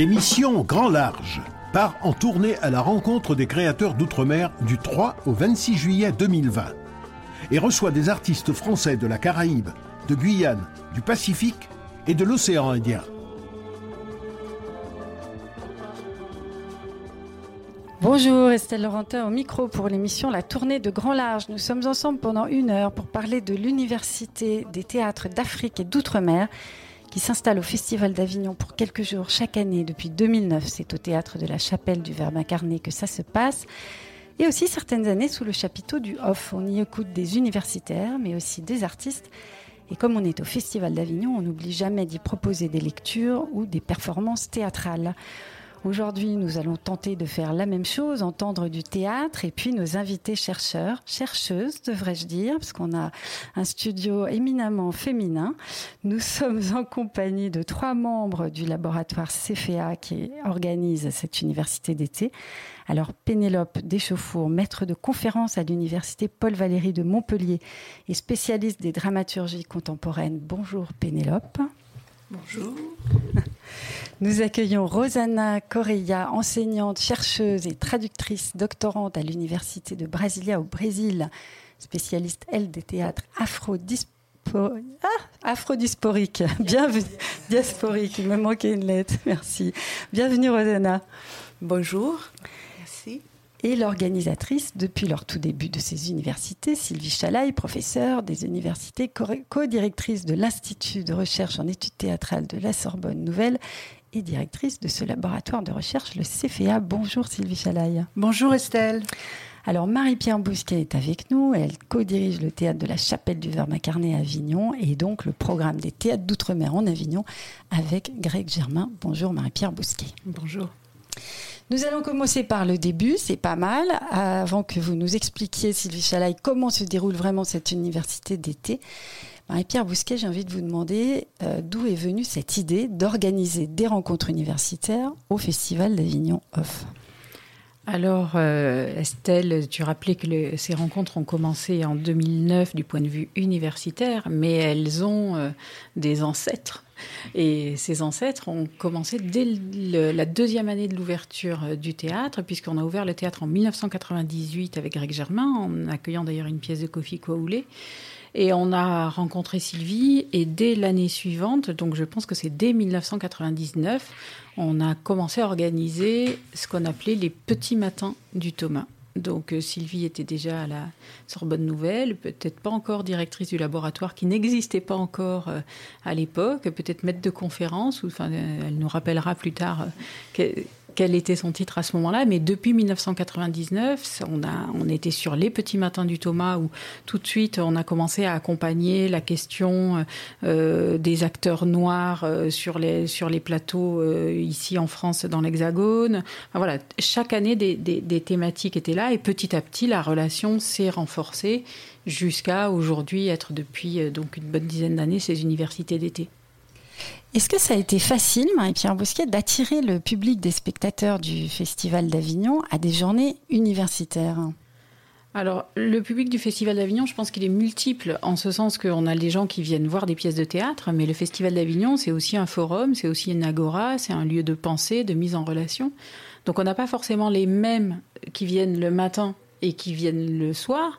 L'émission Grand Large part en tournée à la rencontre des créateurs d'outre-mer du 3 au 26 juillet 2020 et reçoit des artistes français de la Caraïbe, de Guyane, du Pacifique et de l'océan Indien. Bonjour, Estelle Laurentin au micro pour l'émission La tournée de Grand Large. Nous sommes ensemble pendant une heure pour parler de l'Université des théâtres d'Afrique et d'Outre-mer qui s'installe au Festival d'Avignon pour quelques jours chaque année depuis 2009. C'est au théâtre de la Chapelle du Verbe incarné que ça se passe. Et aussi certaines années sous le chapiteau du Off. On y écoute des universitaires, mais aussi des artistes. Et comme on est au Festival d'Avignon, on n'oublie jamais d'y proposer des lectures ou des performances théâtrales. Aujourd'hui, nous allons tenter de faire la même chose, entendre du théâtre et puis nos invités chercheurs, chercheuses, devrais-je dire, parce qu'on a un studio éminemment féminin. Nous sommes en compagnie de trois membres du laboratoire CFA qui organise cette université d'été. Alors Pénélope Deschauffour, maître de conférence à l'université Paul Valéry de Montpellier et spécialiste des dramaturgies contemporaines. Bonjour Pénélope. Bonjour. Nous accueillons Rosanna Correia, enseignante, chercheuse et traductrice doctorante à l'Université de Brasilia au Brésil, spécialiste, elle, des théâtres. Ah, afro-diasporique. Bienvenue. Diasporique, il me manquait une lettre. Merci. Bienvenue, Rosanna. Bonjour. Et l'organisatrice depuis leur tout début de ces universités, Sylvie Chalaille, professeure des universités, co-directrice de l'Institut de recherche en études théâtrales de la Sorbonne Nouvelle et directrice de ce laboratoire de recherche, le CFA. Bonjour Sylvie Chalaille. Bonjour Estelle. Alors Marie-Pierre Bousquet est avec nous, elle co-dirige le théâtre de la Chapelle du Verbe incarné à Avignon et donc le programme des théâtres d'outre-mer en Avignon avec Greg Germain. Bonjour Marie-Pierre Bousquet. Bonjour. Nous allons commencer par le début, c'est pas mal, avant que vous nous expliquiez, Sylvie Chalaille, comment se déroule vraiment cette université d'été. Marie-Pierre Bousquet, j'ai envie de vous demander euh, d'où est venue cette idée d'organiser des rencontres universitaires au Festival d'Avignon Off? Alors, euh, Estelle, tu rappelais que ces rencontres ont commencé en 2009 du point de vue universitaire, mais elles ont euh, des ancêtres et ses ancêtres ont commencé dès la deuxième année de l'ouverture euh, du théâtre, puisqu'on a ouvert le théâtre en 1998 avec Greg Germain, en accueillant d'ailleurs une pièce de Kofi Kouaoulé. Et on a rencontré Sylvie, et dès l'année suivante, donc je pense que c'est dès 1999, on a commencé à organiser ce qu'on appelait les petits matins du Thomas. Donc euh, Sylvie était déjà à la Sorbonne Nouvelle, peut-être pas encore directrice du laboratoire qui n'existait pas encore euh, à l'époque, peut-être maître de conférence, enfin, euh, elle nous rappellera plus tard quel était son titre à ce moment-là. Mais depuis 1999, on, était sur les petits matins du Thomas où tout de suite on a commencé à accompagner la question euh, des acteurs noirs euh, sur, les, plateaux euh, ici en France dans l'Hexagone. voilà, chaque année des, des, des, thématiques étaient là et petit à petit la relation s'est renforcée jusqu'à aujourd'hui être depuis donc une bonne dizaine d'années ces universités d'été. Est-ce que ça a été facile, Marie-Pierre Bousquet, d'attirer le public des spectateurs du Festival d'Avignon à des journées universitaires? Alors, le public du Festival d'Avignon, je pense qu'il est multiple, en ce sens qu'on a des gens qui viennent voir des pièces de théâtre, mais le Festival d'Avignon, c'est aussi un forum, c'est aussi une agora, c'est un lieu de pensée, de mise en relation. Donc, on n'a pas forcément les mêmes qui viennent le matin et qui viennent le soir.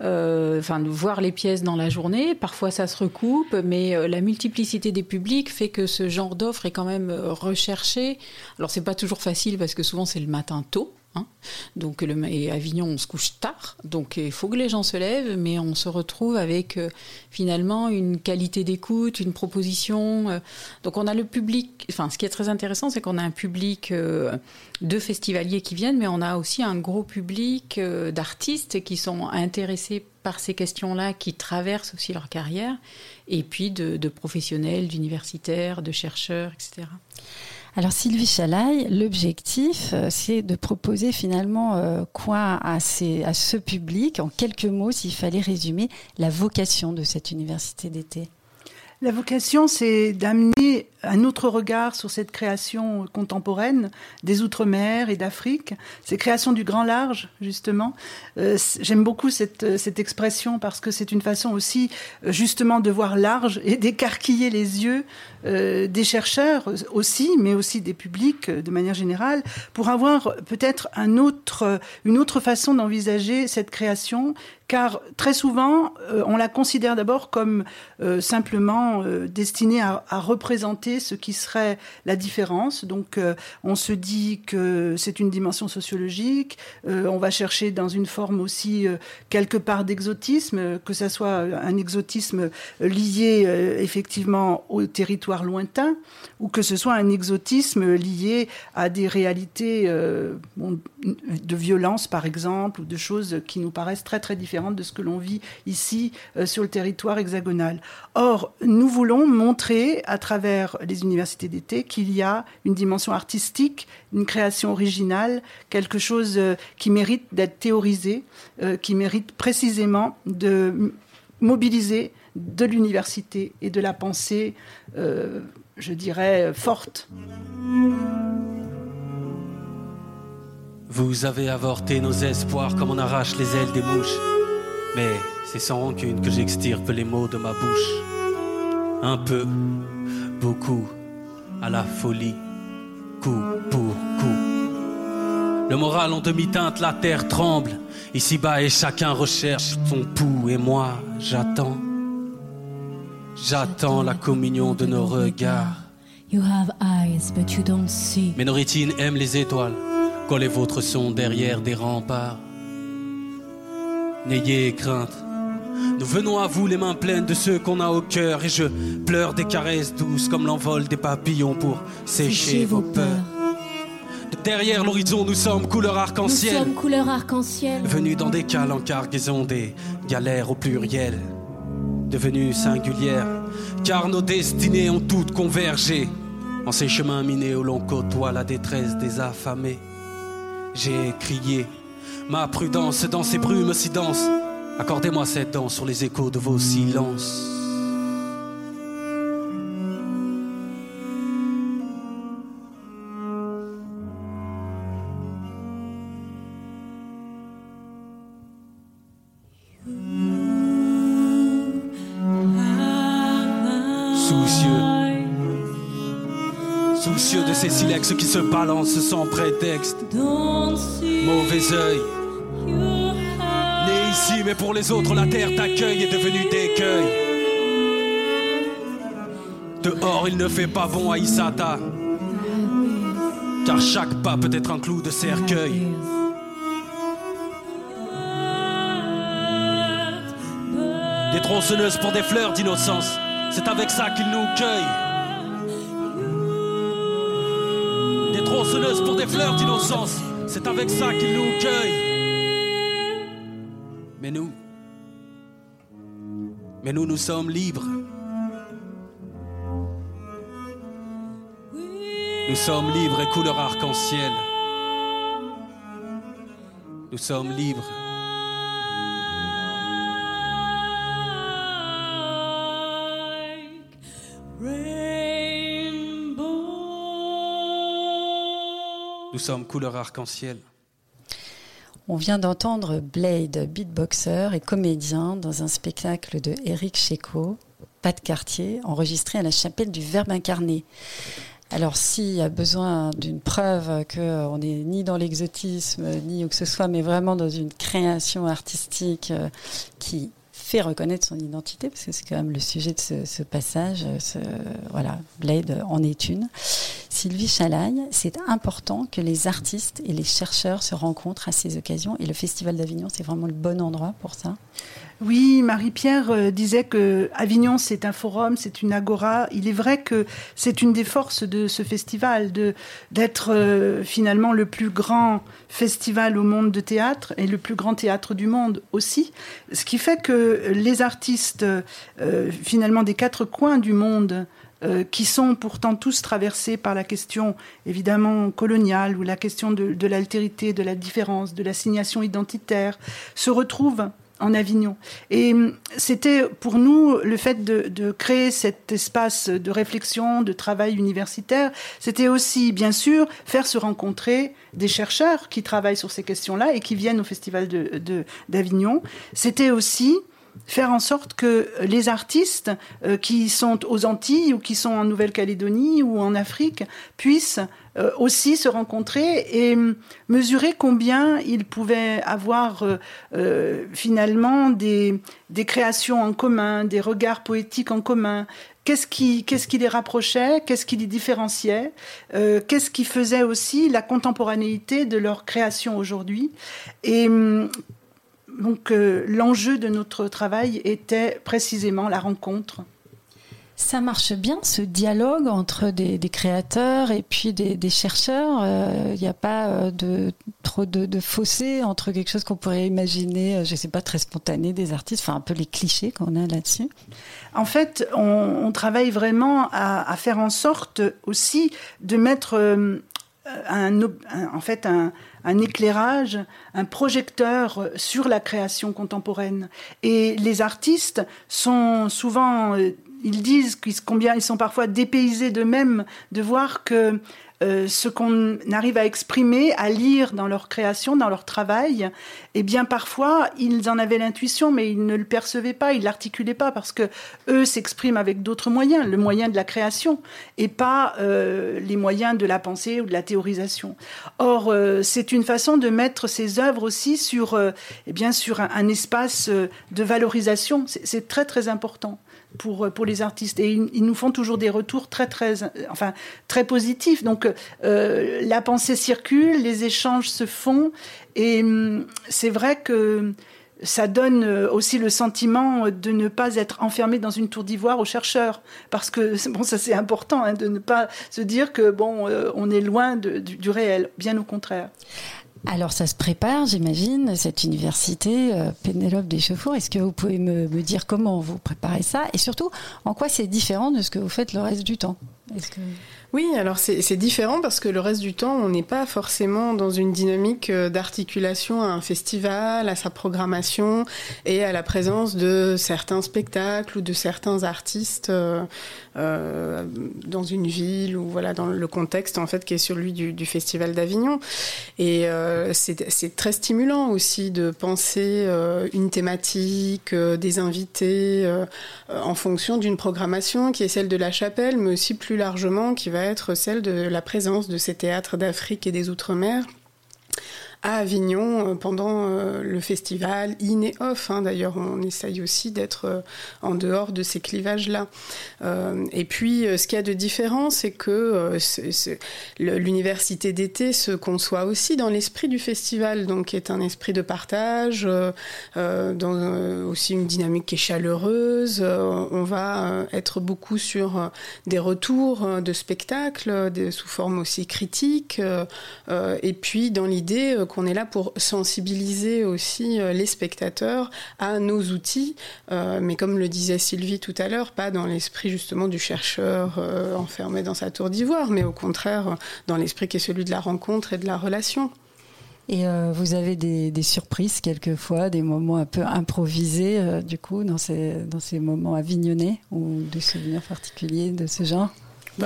Euh, enfin, voir les pièces dans la journée. Parfois, ça se recoupe, mais euh, la multiplicité des publics fait que ce genre d'offre est quand même euh, recherché. Alors, c'est pas toujours facile parce que souvent c'est le matin tôt. Hein. Donc, le, et Avignon, on se couche tard, donc il faut que les gens se lèvent, mais on se retrouve avec euh, finalement une qualité d'écoute, une proposition. Euh. donc, on a le public. Enfin, ce qui est très intéressant, c'est qu'on a un public euh, de festivaliers qui viennent, mais on a aussi un gros public d'artistes qui sont intéressés par ces questions-là, qui traversent aussi leur carrière, et puis de, de professionnels, d'universitaires, de chercheurs, etc. Alors Sylvie Chalaille, l'objectif, euh, c'est de proposer finalement euh, quoi à, ce public, en quelques mots, s'il fallait résumer la vocation de cette université d'été? La vocation, c'est d'amener un autre regard sur cette création contemporaine des Outre-mer et d'Afrique, ces créations du grand large, justement. Euh, j'aime beaucoup cette, cette expression parce que c'est une façon aussi, euh, justement, de voir large et d'écarquiller les yeux euh, des chercheurs aussi, mais aussi des publics de manière générale, pour avoir peut-être un autre, une autre façon d'envisager cette création car très souvent, on la considère d'abord comme simplement destinée à, représenter ce qui serait la différence. Donc, euh, on se dit que c'est une dimension sociologique. Euh, on va chercher dans une forme aussi euh, quelque part d'exotisme, que ce soit un exotisme lié effectivement au territoire lointain, ou que ce soit un exotisme lié à des réalités de violence, par exemple, ou de choses qui nous paraissent très très différentes de ce que l'on vit ici sur le territoire hexagonal. Or, nous voulons montrer à travers les universités d'été qu'il y a une dimension artistique, une création originale, quelque chose euh, qui mérite d'être théorisé, euh, qui mérite précisément de mobiliser de l'université et de la pensée, euh, je dirais, forte. Vous avez avorté nos espoirs comme on arrache les ailes des mouches. Mais c'est sans rancune que j'extirpe les mots de ma bouche. Un peu, beaucoup, à la folie, coup pour coup. Le moral en demi-teinte, la terre tremble. Ici-bas et chacun recherche son pouls et moi j'attends. J'attends la communion de nos regards. You have eyes, but you don't see. Mais nos rétines aiment les étoiles, quand les vôtres sont derrière des remparts. N'ayez crainte, nous venons à vous les mains pleines de ceux qu'on a au cœur et je pleure des caresses douces comme l'envol des papillons pour sécher vos peurs. derrière l'horizon, nous sommes couleur arc-en-ciel. Nous sommes couleur arc-en-ciel. Venus dans des cales en cargaison, des galères au pluriel. Devenues singulières, car nos destinées ont toutes convergé. En ces chemins minés où l'on côtoie la détresse des affamés. J'ai crié, ma prudence dans ces brumes si denses Accordez-moi cette danse sur les échos de vos silences. Soucieux, soucieux de ces silex qui se balancent sans prétexte. Mauvais œil ici, mais pour les autres, la terre t'accueille est devenue d'écueil. Dehors, il ne fait pas bon à Isata, car chaque pas peut être un clou de cercueil. Des tronçonneuses pour des fleurs d'innocence, c'est avec ça qu'ils nous cueillent. D'innocence, c'est avec ça qu'ils nous cueillent. Mais nous, mais nous, nous sommes libres. Nous sommes libres et couleur arc-en-ciel. Nous sommes libres. Nous sommes couleur arc-en-ciel. On vient d'entendre Blade, beatboxer et comédien, dans un spectacle de Eric Checo, pas de quartier, enregistré à la chapelle du Verbe incarné. Alors, s'il y a besoin d'une preuve qu'on n'est ni dans l'exotisme, ni où que ce soit, mais vraiment dans une création artistique euh, qui fait reconnaître son identité, parce que c'est quand même le sujet de ce, passage. Ce, voilà, Blade en est une. Sylvie Chalaille, c'est important que les artistes et les chercheurs se rencontrent à ces occasions, et le Festival d'Avignon, c'est vraiment le bon endroit pour ça. Oui, Marie-Pierre euh, disait que Avignon, c'est un forum, c'est une agora. Il est vrai que c'est une des forces de ce festival, de d'être euh, finalement le plus grand festival au monde de théâtre et le plus grand théâtre du monde aussi. Ce qui fait que les artistes, euh, finalement, des quatre coins du monde, qui sont pourtant tous traversés par la question évidemment coloniale ou la question de, l'altérité, de la différence, de l'assignation identitaire, se retrouvent en Avignon. Et hum, c'était pour nous le fait de, créer cet espace de réflexion, de travail universitaire, c'était aussi bien sûr faire se rencontrer des chercheurs qui travaillent sur ces questions-là et qui viennent au Festival d'Avignon. De, c'était aussi faire en sorte que les artistes euh, qui sont aux Antilles ou qui sont en Nouvelle-Calédonie ou en Afrique puissent euh, aussi se rencontrer et mesurer combien ils pouvaient avoir euh, finalement des, des créations en commun, des regards poétiques en commun, Qu'est-ce qui, qui les rapprochait? Qu'est-ce qui les différenciait? Qu'est-ce qui faisait aussi la contemporanéité de leur création aujourd'hui? Et donc euh, l'enjeu de notre travail était précisément la rencontre. Ça marche bien, ce dialogue entre des, créateurs et puis des, chercheurs. Il euh, n'y a pas euh, de, trop de, fossé entre quelque chose qu'on pourrait imaginer, je ne sais pas, très spontané des artistes, enfin un peu les clichés qu'on a là-dessus. En fait, on, travaille vraiment à, faire en sorte aussi de mettre un, en fait un, un éclairage, un projecteur sur la création contemporaine. Et les artistes sont souvent ils disent combien ils sont parfois dépaysés d'eux-mêmes de voir que euh, ce qu'on arrive à exprimer, à lire dans leur création, dans leur travail, eh bien parfois ils en avaient l'intuition, mais ils ne le percevaient pas, ils l'articulaient pas parce que eux s'expriment avec d'autres moyens, le moyen de la création et pas euh, les moyens de la pensée ou de la théorisation. Or, euh, c'est une façon de mettre ces œuvres aussi sur, eh bien, sur un espace de valorisation. C'est très très important pour, pour les artistes. Et ils, nous font toujours des retours très, très, enfin, très positifs. Donc, euh, la pensée circule, les échanges se font. Et hum, c'est vrai que ça donne aussi le sentiment de ne pas être enfermé dans une tour d'ivoire aux chercheurs, parce que bon, ça c'est important hein, de ne pas se dire que bon, euh, on est loin du, réel, bien au contraire. Alors ça se prépare, j'imagine, cette université euh, Pénélope Deschauffour. Est-ce que vous pouvez me, dire comment vous préparez ça et surtout en quoi c'est différent de ce que vous faites le reste du temps? Oui, alors c'est différent parce que le reste du temps, on n'est pas forcément dans une dynamique euh, d'articulation à un festival, à sa programmation et à la présence de certains spectacles ou de certains artistes euh, euh, dans une ville ou voilà dans le contexte en fait qui est celui du, du festival d'Avignon. Et c'est très stimulant aussi de penser une thématique, des invités en fonction d'une programmation qui est celle de la chapelle, mais aussi plus largement qui va être celle de la présence de ces théâtres d'Afrique et des Outre-mer à Avignon euh, pendant euh, le festival in et off. Hein. D'ailleurs, on essaye aussi d'être euh, en dehors de ces clivages-là. et puis, ce qu'il y a de différent, c'est que l'université d'été se conçoit aussi dans l'esprit du festival, donc est un esprit de partage, dans aussi une dynamique qui est chaleureuse. on va être beaucoup sur des retours de spectacles, sous forme aussi critique, et puis dans l'idée qu'on est là pour sensibiliser aussi euh, les spectateurs à nos outils, euh, mais comme le disait Sylvie tout à l'heure, pas dans l'esprit justement du chercheur euh, enfermé dans sa tour d'ivoire, mais au contraire dans l'esprit qui est celui de la rencontre et de la relation. Et vous avez des, surprises quelquefois, des moments un peu improvisés, du coup, dans ces, dans ces moments avignonnés ou des souvenirs particuliers de ce genre?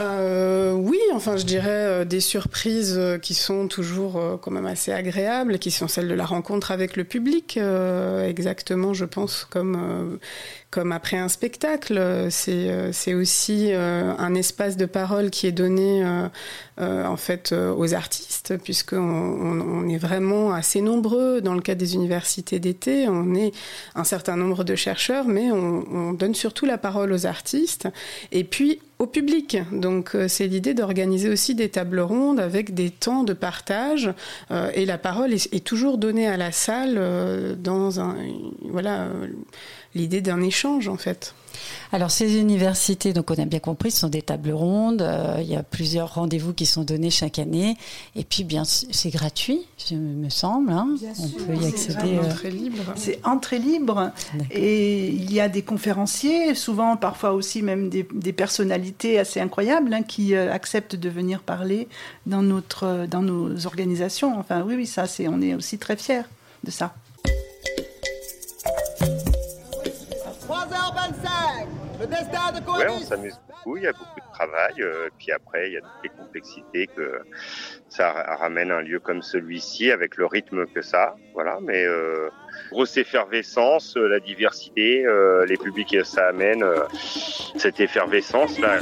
Euh, oui, enfin je dirais euh, des surprises euh, qui sont toujours quand même assez agréables, qui sont celles de la rencontre avec le public, exactement je pense comme comme après un spectacle. C'est, c'est aussi un espace de parole qui est donné en fait aux artistes, puisqu'on on, est vraiment assez nombreux dans le cas des universités d'été. On est un certain nombre de chercheurs, mais on, on donne surtout la parole aux artistes. Et puis au public. Donc euh, c'est l'idée d'organiser aussi des tables rondes avec des temps de partage euh, et la parole est, toujours donnée à la salle euh, dans un voilà l'idée d'un échange en fait. Alors ces universités, donc on a bien compris, ce sont des tables rondes. Euh, il y a plusieurs rendez-vous qui sont donnés chaque année. Et puis bien, c'est gratuit, je me semble. Hein. on peut y accéder. Euh, c'est entrée libre. Et il y a des conférenciers, souvent parfois aussi même des, personnalités assez incroyables hein, qui euh, acceptent de venir parler dans notre dans nos organisations. Enfin oui, oui, ça c'est on est aussi très fiers de ça. Ouais, on s'amuse beaucoup, il y a beaucoup de travail, euh, puis après, il y a toutes les complexités que ça ramène un lieu comme celui-ci, avec le rythme que ça, voilà, mais euh, grosse effervescence, euh, la diversité, euh, les publics que ça amène, cette effervescence-là.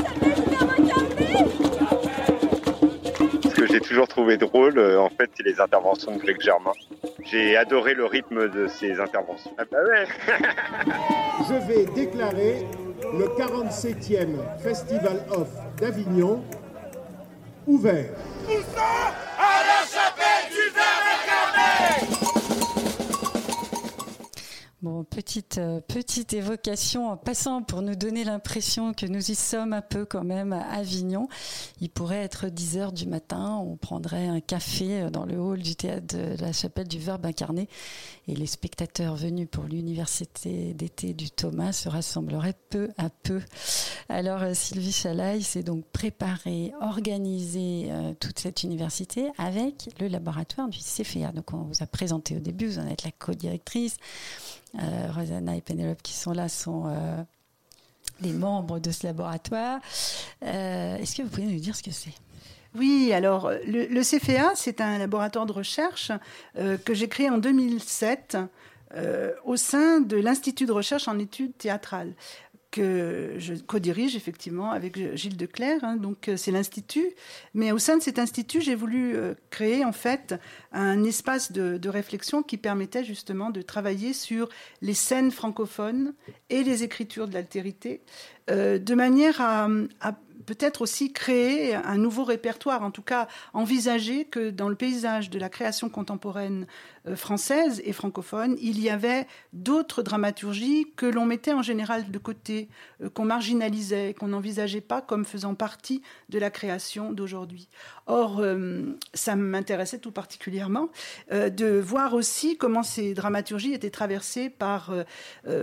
Ce que j'ai toujours trouvé drôle, en fait, c'est les interventions de Greg Germain. J'ai adoré le rythme de ses interventions. Ah bah ouais Je vais déclarer le 47e Festival Off d'Avignon ouvert. Bon, petite, euh, petite évocation en passant pour nous donner l'impression que nous y sommes un peu quand même à Avignon. Il pourrait être 10 heures du matin, on prendrait un café euh, dans le hall du théâtre de la chapelle du Verbe incarné et les spectateurs venus pour l'université d'été du Thomas se rassembleraient peu à peu. Alors euh, Sylvie Chalaï s'est donc préparée, organisée toute cette université avec le laboratoire du CFA. Donc on vous a présenté au début, vous en êtes la co-directrice. Euh, Rosanna et Pénélope qui sont là sont euh, les membres de ce laboratoire. Euh, Est-ce que vous pouvez nous dire ce que c'est? Oui, alors le, le CFA, c'est un laboratoire de recherche euh, que j'ai créé en 2007 euh, au sein de l'Institut de recherche en études théâtrales que je co-dirige effectivement avec Gilles Declerc, hein, donc euh, c'est l'institut. Mais au sein de cet institut, j'ai voulu euh, créer en fait un espace de, réflexion qui permettait justement de travailler sur les scènes francophones et les écritures de l'altérité, euh, de manière à peut-être aussi créer un nouveau répertoire, en tout cas envisager que dans le paysage de la création contemporaine euh, française et francophone, il y avait d'autres dramaturgies que l'on mettait en général de côté, euh, qu'on marginalisait, qu'on n'envisageait pas comme faisant partie de la création d'aujourd'hui. Or, euh, ça m'intéressait tout particulièrement de voir aussi comment ces dramaturgies étaient traversées par,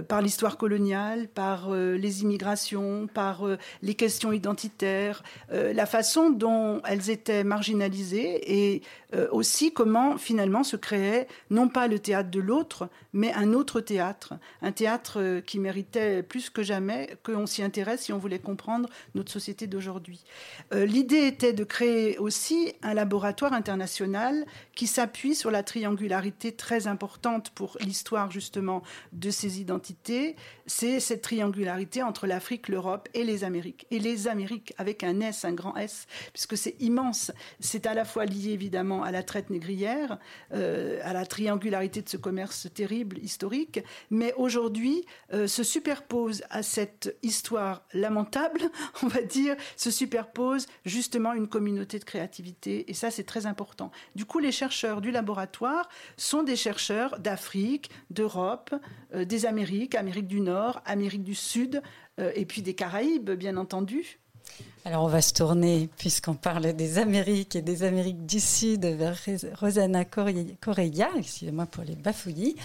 par l'histoire coloniale, par les immigrations, par les questions identitaires, euh, la façon dont elles étaient marginalisées et euh, aussi comment finalement se créait non pas le théâtre de l'autre, mais un autre théâtre, un théâtre euh, qui méritait plus que jamais qu'on s'y intéresse si on voulait comprendre notre société d'aujourd'hui. Euh, L'idée était de créer aussi un laboratoire international qui s'appuie sur la triangularité très importante pour l'histoire justement de ces identités. C'est cette triangularité entre l'Afrique, l'Europe et les Amériques. Et les Amériques avec un S, un grand S, puisque c'est immense. C'est à la fois lié évidemment à la traite négrière, euh, à la triangularité de ce commerce terrible historique, mais aujourd'hui euh, se superpose à cette histoire lamentable, on va dire, se superpose justement une communauté de créativité. Et ça, c'est très important. Du coup, les chercheurs du laboratoire sont des chercheurs d'Afrique, d'Europe, euh, des Amériques, Amérique du Nord, Amérique du Sud, et puis des Caraïbes, bien entendu. Alors on va se tourner, puisqu'on parle des Amériques et des Amériques du Sud, vers Rosana Correia, excusez-moi pour les bafouillis.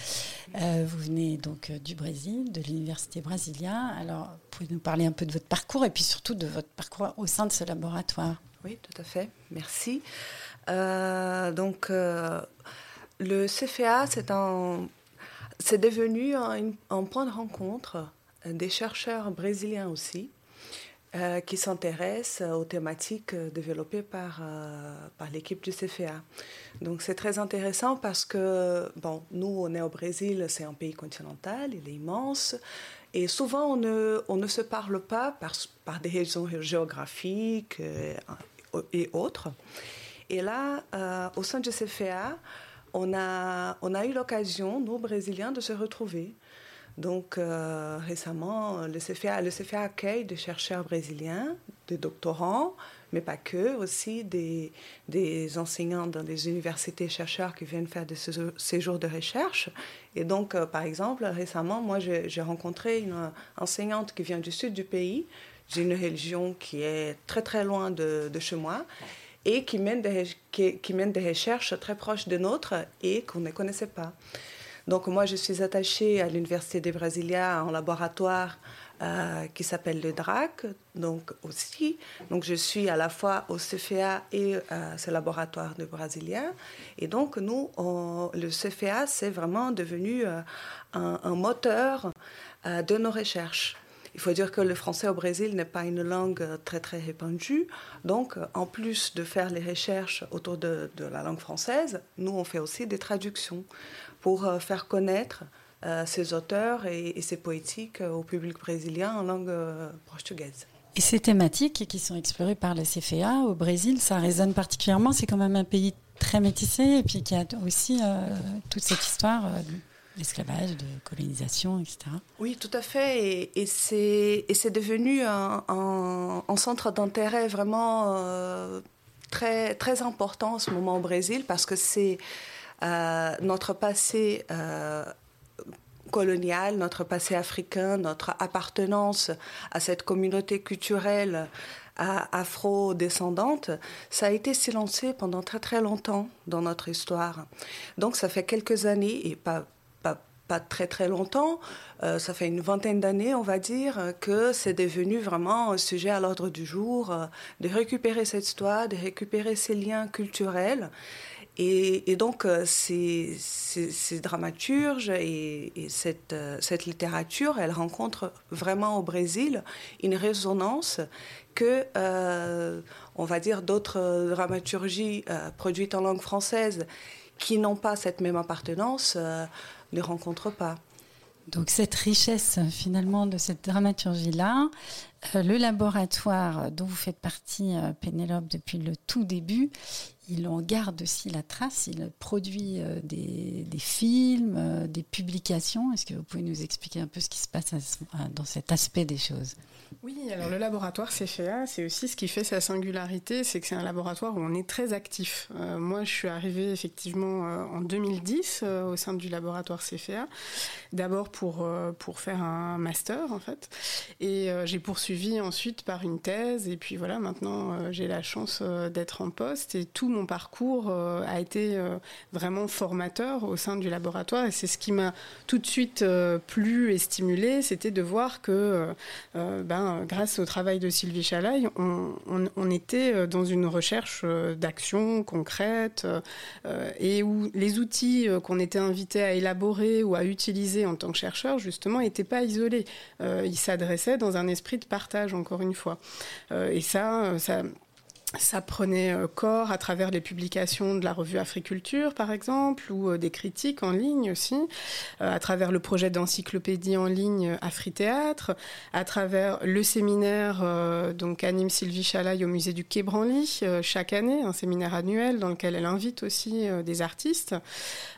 Euh, vous venez donc euh, du Brésil, de l'Université brésilienne. Alors, pouvez nous parler un peu de votre parcours et puis surtout de votre parcours au sein de ce laboratoire? Oui, tout à fait. Merci. Euh, donc, le CFA, c'est devenu un point de rencontre des chercheurs brésiliens aussi, euh, qui s'intéressent aux thématiques développées par, euh, par l'équipe du CFA. Donc c'est très intéressant parce que, bon, nous, on est au Brésil, c'est un pays continental, il est immense, et souvent on ne, on ne se parle pas par, par des raisons géographiques euh, et autres. Et là, euh, au sein du CFA, on a, on a eu l'occasion, nous, Brésiliens, de se retrouver. Donc, euh, récemment, le CFA, le CFA accueille des chercheurs brésiliens, des doctorants, mais pas que, aussi des, des enseignants dans des universités chercheurs qui viennent faire des séjours de recherche. Et donc, euh, par exemple, récemment, moi, j'ai rencontré une enseignante qui vient du sud du pays. J'ai une religion qui est très, très loin de, chez moi et qui mène, des, qui, qui mène des recherches très proches de nôtres et qu'on ne connaissait pas. Donc moi, je suis attachée à l'Université de Brasilia en laboratoire euh, qui s'appelle le DRAC, donc aussi. Donc je suis à la fois au CFA et à ce laboratoire de Brasilia. Et donc nous, le CFA, c'est vraiment devenu un, un, moteur de nos recherches. Il faut dire que le français au Brésil n'est pas une langue très très répandue. Donc, en plus de faire les recherches autour de, la langue française, nous, on fait aussi des traductions pour euh, faire connaître euh, ces auteurs et, ces poétiques euh, au public brésilien en langue portugaise. Et ces thématiques qui sont explorées par la CFA au Brésil, ça résonne particulièrement. C'est quand même un pays très métissé et puis qui a aussi toute cette histoire d'esclavage, de colonisation, etc. Oui, tout à fait. Et, c'est devenu un, un, centre d'intérêt vraiment euh, très, très important en ce moment au Brésil parce que c'est notre passé. Euh, colonial, notre passé africain, notre appartenance à cette communauté culturelle afro-descendante, ça a été silencé pendant très très longtemps dans notre histoire. Donc ça fait quelques années, et pas, pas très très longtemps, euh, ça fait une vingtaine d'années, on va dire, que c'est devenu vraiment un sujet à l'ordre du jour, euh, de récupérer cette histoire, de récupérer ces liens culturels. Et, donc, euh, ces, dramaturges et, cette, cette, littérature, elle rencontre vraiment au Brésil une résonance que, on va dire, d'autres dramaturgies produites en langue française qui n'ont pas cette même appartenance ne rencontrent pas. Donc cette richesse finalement de cette dramaturgie-là, euh, le laboratoire dont vous faites partie, euh, Pénélope, depuis le tout début, il en garde aussi la trace, il produit euh, des, films, des publications. Est-ce que vous pouvez nous expliquer un peu ce qui se passe dans cet aspect des choses? Oui, alors le laboratoire CFA, c'est aussi ce qui fait sa singularité, c'est que c'est un laboratoire où on est très actif. moi, je suis arrivée effectivement en 2010 au sein du laboratoire CFA, d'abord pour, pour faire un master en fait, et j'ai poursuivi suivi ensuite par une thèse. Et puis voilà, maintenant, euh, j'ai la chance euh, d'être en poste. Et tout mon parcours euh, a été vraiment formateur au sein du laboratoire. Et c'est ce qui m'a tout de suite plu et stimulé, c'était de voir que, ben, grâce au travail de Sylvie Chalaille, on, était dans une recherche d'action concrète et où les outils qu'on était invités à élaborer ou à utiliser en tant que chercheur, justement, n'étaient pas isolés. ils s'adressaient dans un esprit de partage, encore une fois. Euh, et ça, euh, ça ça prenait euh, corps à travers les publications de la revue Africulture, par exemple, ou euh, des critiques en ligne aussi, euh, à travers le projet d'encyclopédie en ligne Afrithéâtre, à travers le séminaire donc anime Sylvie Chalaille au musée du Quai Branly chaque année, un séminaire annuel dans lequel elle invite aussi des artistes.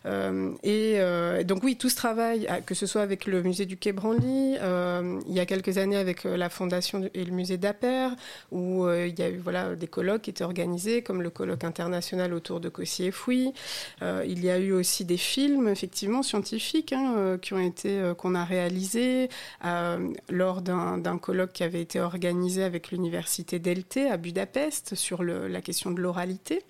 et donc oui, tout ce travail, que ce soit avec le musée du Quai Branly, il y a quelques années avec la fondation et le musée d'Aper, où il y a eu voilà des qui étaient organisés, comme le colloque international autour de Cossy et Fouy. Euh, il y a eu aussi des films, effectivement, scientifiques, hein, euh, qui ont été, euh, qu'on a réalisés lors d'un colloque qui avait été organisé avec l'université d'Elte à Budapest sur la question de l'oralité.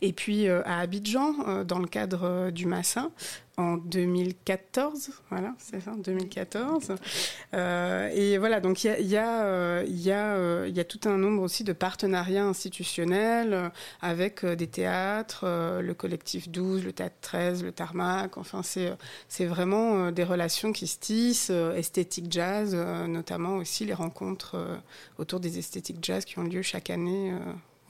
Et puis à Abidjan, dans le cadre du Massin, en 2014, voilà, c'est ça, 2014. Euh, et voilà, donc il y a, y, a, euh, y, a, euh, y a tout un nombre aussi de partenariats institutionnels avec des théâtres, le collectif 12, le théâtre 13, le Tarmac, enfin c'est, c'est vraiment des relations qui se tissent, esthétique jazz, notamment aussi les rencontres autour des esthétiques jazz qui ont lieu chaque année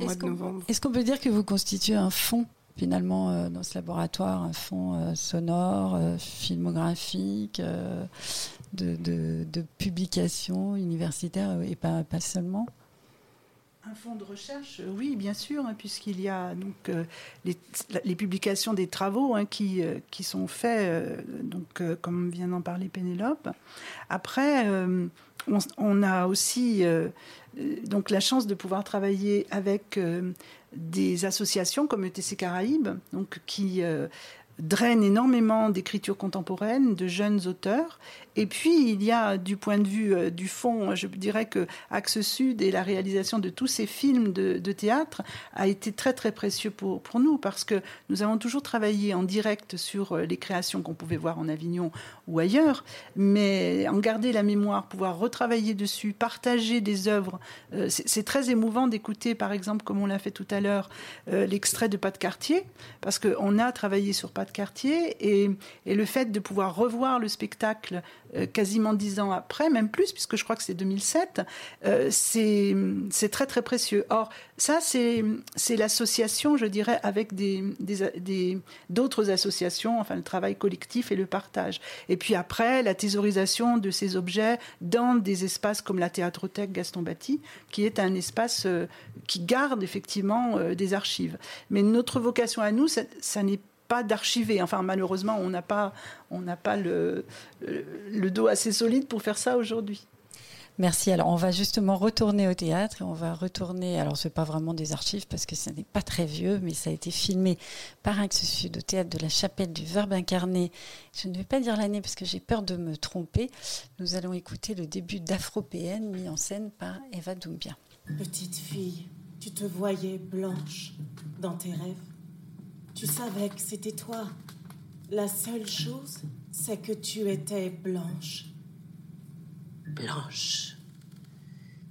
au mois de novembre. Est-ce qu'on peut dire que vous constituez un fonds finalement euh, dans ce laboratoire un fond euh, sonore, euh, filmographique, de, de, publications universitaires et pas, pas seulement un fonds de recherche, oui, bien sûr, hein, puisqu'il y a donc les, publications des travaux hein, qui, qui sont faits, donc comme vient d'en parler Pénélope. Après, on, on, a aussi donc la chance de pouvoir travailler avec des associations comme ETC Caraïbes, qui euh, draine énormément d'écriture contemporaine, de jeunes auteurs. Et puis, il y a, du point de vue euh, du fond, je dirais que Axe Sud et la réalisation de tous ces films de, théâtre a été très, très précieux pour, nous parce que nous avons toujours travaillé en direct sur euh, les créations qu'on pouvait voir en Avignon ou ailleurs, mais en garder la mémoire, pouvoir retravailler dessus, partager des œuvres. Euh, c'est très émouvant d'écouter, par exemple, comme on l'a fait tout à l'heure, l'extrait de Pas de quartier, parce qu'on a travaillé sur Pas de quartier et, le fait de pouvoir revoir le spectacle quasiment dix ans après, même plus, puisque je crois que c'est 2007, euh, c'est très très précieux. Or, ça, c'est l'association, je dirais, avec d'autres associations, enfin le travail collectif et le partage. Et puis après, la thésaurisation de ces objets dans des espaces comme la théâtrothèque Gaston Batti, qui est un espace euh, qui garde effectivement des archives. Mais notre vocation à nous, ça, ça n'est pas d'archiver. Enfin, malheureusement, on n'a pas, on n'a pas le, le dos assez solide pour faire ça aujourd'hui. Merci. Alors, on va justement retourner au théâtre et on va retourner. Alors, ce n'est pas vraiment des archives parce que ce n'est pas très vieux, mais ça a été filmé par Axe Sud au théâtre de la Chapelle du Verbe incarné. Je ne vais pas dire l'année parce que j'ai peur de me tromper. Nous allons écouter le début d'Afropéenne mis en scène par Eva Doumbia. Petite fille, tu te voyais blanche dans tes rêves tu savais que c'était toi. La seule chose, c'est que tu étais blanche. Blanche.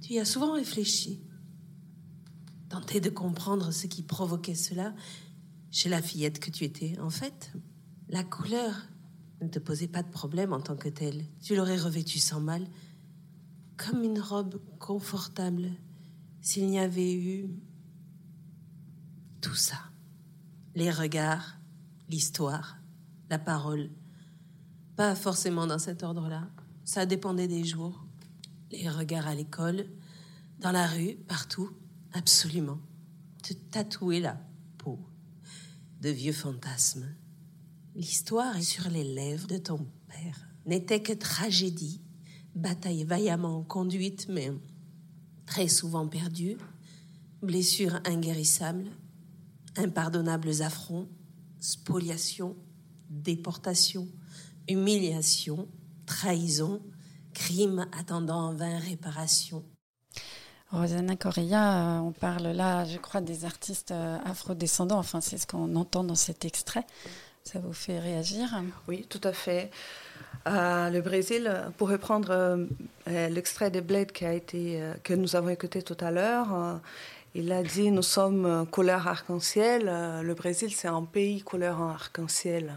Tu y as souvent réfléchi. Tenté de comprendre ce qui provoquait cela chez la fillette que tu étais. En fait, la couleur ne te posait pas de problème en tant que telle. Tu l'aurais revêtue sans mal, comme une robe confortable, s'il n'y avait eu tout ça les regards, l'histoire, la parole. Pas forcément dans cet ordre-là. Ça dépendait des jours. Les regards à l'école, dans la rue, partout, absolument. Te tatouer la peau de vieux fantasmes. L'histoire est sur les lèvres de ton père. N'était que tragédie, bataille vaillamment conduite, mais très souvent perdue, blessure inguérissable, impardonnables affronts, spoliation, déportation, humiliation, trahison, crimes attendant en vain réparation. Rosanna Correa, euh, on parle là, je crois, des artistes euh, afrodescendants. Enfin, c'est ce qu'on entend dans cet extrait. Ça vous fait réagir? Oui, tout à fait. Euh, le Brésil, pour reprendre l'extrait de Blade qui a été, que nous avons écouté tout à l'heure, il a dit nous sommes euh, couleur arc-en-ciel. Euh, le Brésil, c'est un pays couleur arc-en-ciel.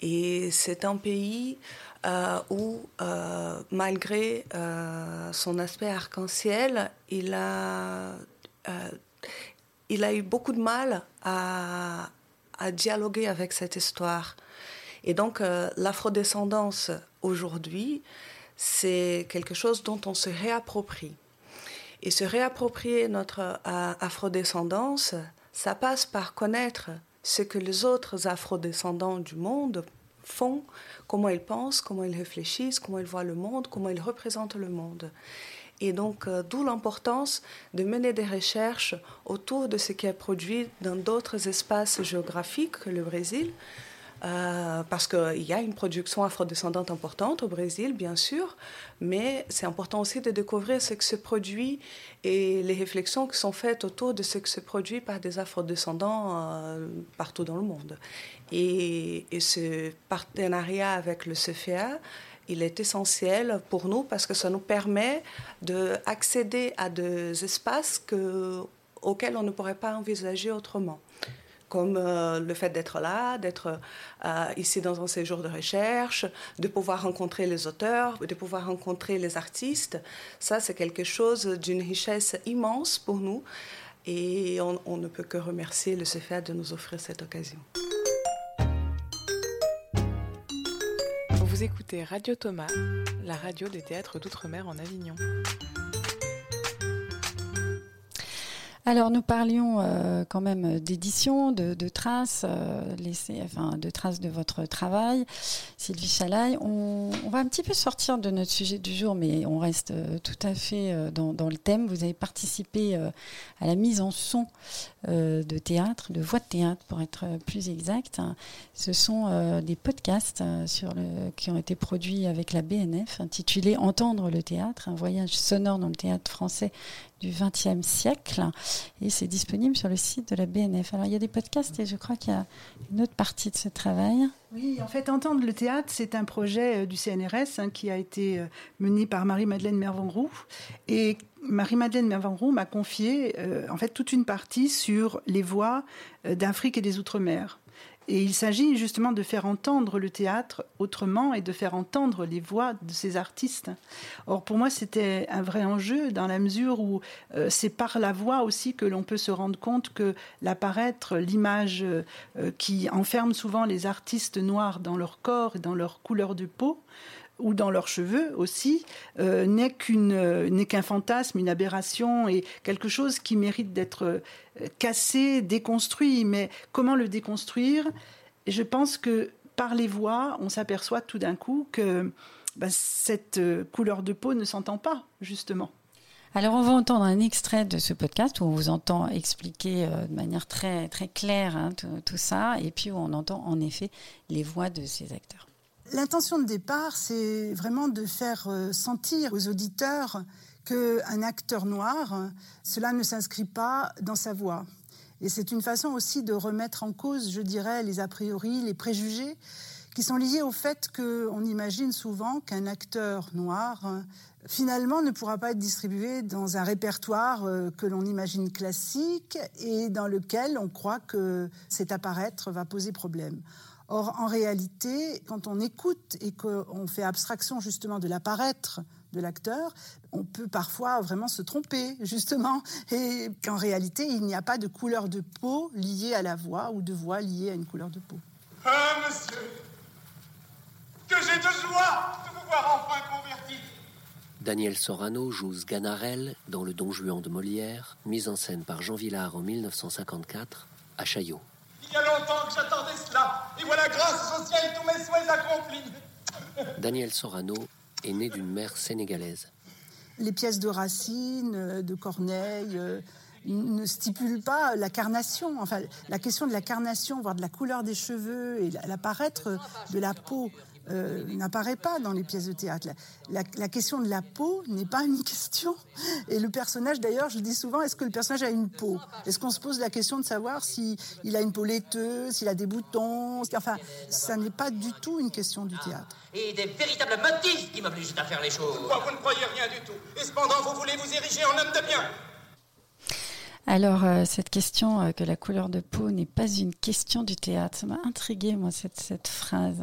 Et c'est un pays euh, où, malgré son aspect arc-en-ciel, il a, il a eu beaucoup de mal à, à dialoguer avec cette histoire. Et donc, l'afrodescendance aujourd'hui, c'est quelque chose dont on se réapproprie. Et se réapproprier notre euh, afrodescendance, ça passe par connaître ce que les autres afrodescendants du monde font, comment ils pensent, comment ils réfléchissent, comment ils voient le monde, comment ils représentent le monde. Et donc, euh, d'où l'importance de mener des recherches autour de ce qui est produit dans d'autres espaces géographiques que le Brésil, euh, parce qu'il y a une production afrodescendante importante au Brésil, bien sûr, mais c'est important aussi de découvrir ce que se produit et les réflexions qui sont faites autour de ce que se produit par des afrodescendants euh, partout dans le monde. Et, ce partenariat avec le CFA, il est essentiel pour nous parce que ça nous permet d'accéder à des espaces que, auxquels on ne pourrait pas envisager autrement comme euh, le fait d'être là, d'être euh, ici dans un séjour de recherche, de pouvoir rencontrer les auteurs, de pouvoir rencontrer les artistes. Ça, c'est quelque chose d'une richesse immense pour nous et on, ne peut que remercier le CFA de nous offrir cette occasion. Vous écoutez Radio Thomas, la radio des théâtres d'outre-mer en Avignon. Alors nous parlions euh, quand même d'édition, de, traces, euh, enfin, de traces de votre travail, Sylvie Chalaille. On, va un petit peu sortir de notre sujet du jour, mais on reste euh, tout à fait dans, le thème. Vous avez participé à la mise en son de théâtre, de voix de théâtre pour être plus exact. Ce sont des podcasts sur le, qui ont été produits avec la BNF intitulés Entendre le théâtre, un voyage sonore dans le théâtre français du XXe siècle. Et c'est disponible sur le site de la BNF. Alors il y a des podcasts et je crois qu'il y a une autre partie de ce travail. Oui, en fait, Entendre le théâtre, c'est un projet euh, du CNRS hein, qui a été euh, mené par Marie-Madeleine Mervanroux. Et Marie-Madeleine Mervanroux m'a confié euh, en fait toute une partie sur les voix d'Afrique et des Outre-mer. Et il s'agit justement de faire entendre le théâtre autrement et de faire entendre les voix de ces artistes. Or, pour moi, c'était un vrai enjeu dans la mesure où euh, c'est par la voix aussi que l'on peut se rendre compte que l'apparaître, l'image euh, qui enferme souvent les artistes noirs dans leur corps et dans leur couleur de peau, ou dans leurs cheveux aussi, euh, euh, n'est qu'un fantasme, une aberration et quelque chose qui mérite d'être euh, cassé, déconstruit. Mais comment le déconstruire? Je pense que par les voix, on s'aperçoit tout d'un coup que bah, cette couleur de peau ne s'entend pas, justement. Alors on va entendre un extrait de ce podcast où on vous entend expliquer de manière très très claire hein, tout, ça, et puis où on entend en effet les voix de ces acteurs. L'intention de départ, c'est vraiment de faire euh, sentir aux auditeurs qu'un acteur noir, cela ne s'inscrit pas dans sa voix. Et c'est une façon aussi de remettre en cause, je dirais, les a priori, les préjugés qui sont liés au fait qu'on imagine souvent qu'un acteur noir, finalement, ne pourra pas être distribué dans un répertoire euh, que l'on imagine classique et dans lequel on croit que cet apparaître va poser problème. Or, en réalité, quand on écoute et qu'on fait abstraction justement de l'apparaître de l'acteur, on peut parfois vraiment se tromper, justement, et qu'en réalité, il n'y a pas de couleur de peau liée à la voix ou de voix liée à une couleur de peau. Ah, monsieur, que j'ai de joie de vous voir enfin converti. Daniel Sorano joue Sganarelle dans Le Don Juan de Molière, mise en scène par Jean Villard en 1954 à Chaillot. Il y a longtemps que j'attendais cela, et voilà grâce au ciel tous mes souhaits accomplis. Daniel Sorano est né d'une mère sénégalaise. Les pièces de Racine, euh, de Corneille, euh, ne stipulent pas la carnation. Enfin, la question de la carnation, voire de la couleur des cheveux et l'apparaître de la peau euh, n'apparaît pas dans les pièces de théâtre. La, question de la peau n'est pas une question. Et le personnage, d'ailleurs, je dis souvent, est-ce que le personnage a une peau? Est-ce qu'on se pose la question de savoir s'il il a une peau laiteuse, s'il a des boutons? Enfin, ça n'est pas du tout une question du théâtre. Et des véritables motifs qui m'obligent à faire les choses. Pourquoi vous ne croyez rien du tout Et cependant, vous voulez vous ériger en homme de bien alors, euh, cette question euh, que la couleur de peau n'est pas une question du théâtre, ça m'a intrigué, moi, cette, cette phrase.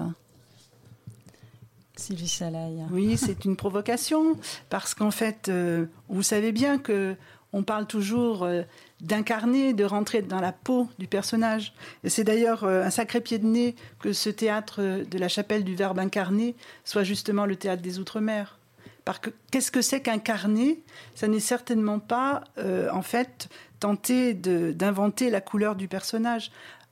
Oui, c'est une provocation parce qu'en fait, euh, vous savez bien que on parle toujours euh, d'incarner, de rentrer dans la peau du personnage. Et c'est d'ailleurs euh, un sacré pied de nez que ce théâtre de la chapelle du Verbe incarné soit justement le théâtre des Outre-mer. Parce que qu'est-ce que c'est qu'incarner? Ça n'est certainement pas, en fait, tenter d'inventer la couleur du personnage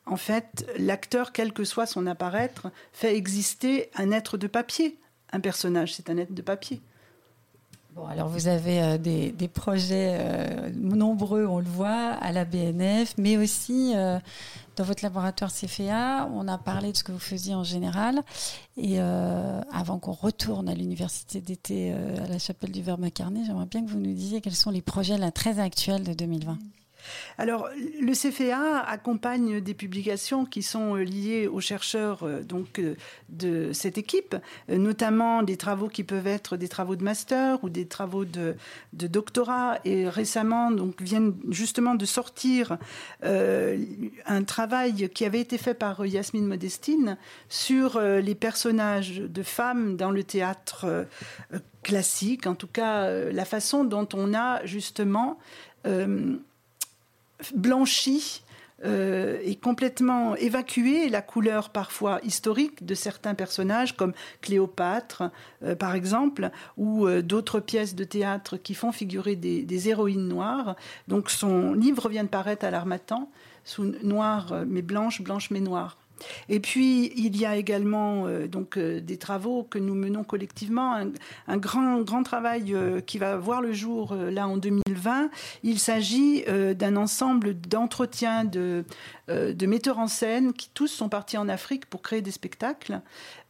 en fait, l'acteur, quel que soit son apparaître, fait exister un être de papier. Un personnage, c'est un être de papier. Bon, alors vous avez euh, des, projets euh, nombreux, on le voit, à la BNF, mais aussi euh, dans votre laboratoire CFA. On a parlé de ce que vous faisiez en général. Et avant qu'on retourne à l'université d'été à la chapelle du Verbe incarné, j'aimerais bien que vous nous disiez quels sont les projets là, très actuels de 2020. Alors, le CFA accompagne des publications qui sont euh, liées aux chercheurs euh, donc euh, de cette équipe, notamment des travaux qui peuvent être des travaux de master ou des travaux de, doctorat. Et récemment, donc, viennent justement de sortir un travail qui avait été fait par Yasmine Modestine sur les personnages de femmes dans le théâtre classique, en tout cas la façon dont on a justement blanchi euh, et complètement évacué la couleur parfois historique de certains personnages comme Cléopâtre euh, par exemple ou euh, d'autres pièces de théâtre qui font figurer des, héroïnes noires. Donc son livre vient de paraître à l'Armatan sous noir mais blanche, blanche mais noire. Et puis, il y a également euh, donc euh, des travaux que nous menons collectivement, un, grand, grand travail euh, qui va voir le jour là en 2020. Il s'agit d'un ensemble d'entretiens de, de metteurs en scène qui tous sont partis en Afrique pour créer des spectacles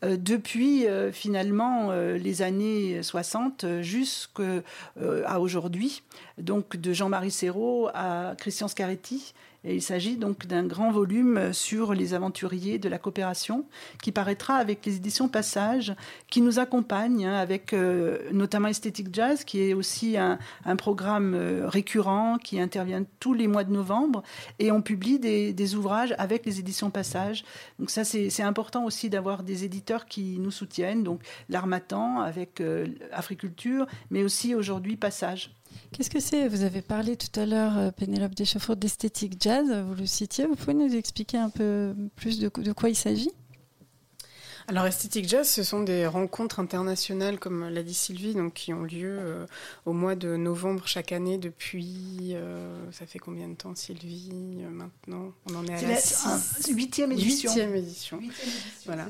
depuis finalement les années 60 jusqu'à aujourd'hui. Donc de Jean-Marie Serrault à Christian Scaretti et il s'agit donc d'un grand volume sur les aventuriers de la coopération qui paraîtra avec les éditions Passage, qui nous accompagne hein, avec euh, notamment Esthétique Jazz, qui est aussi un, programme euh, récurrent qui intervient tous les mois de novembre. Et on publie des, ouvrages avec les éditions Passage. Donc ça, c'est important aussi d'avoir des éditeurs qui nous soutiennent. Donc l'Armatan avec euh, Africulture, mais aussi aujourd'hui Passage. Qu'est-ce que c'est? Vous avez parlé tout à l'heure, euh, Pénélope Deschauffour, d'esthétique jazz, vous le citiez? Vous pouvez nous expliquer un peu plus de quoi il s'agit? Alors, Esthétique Jazz, ce sont des rencontres internationales, comme l'a dit Sylvie, donc, qui ont lieu euh, au mois de novembre chaque année depuis. Euh, ça fait combien de temps, Sylvie, euh, maintenant? On en est à la huitième édition. Huitième édition. Voilà.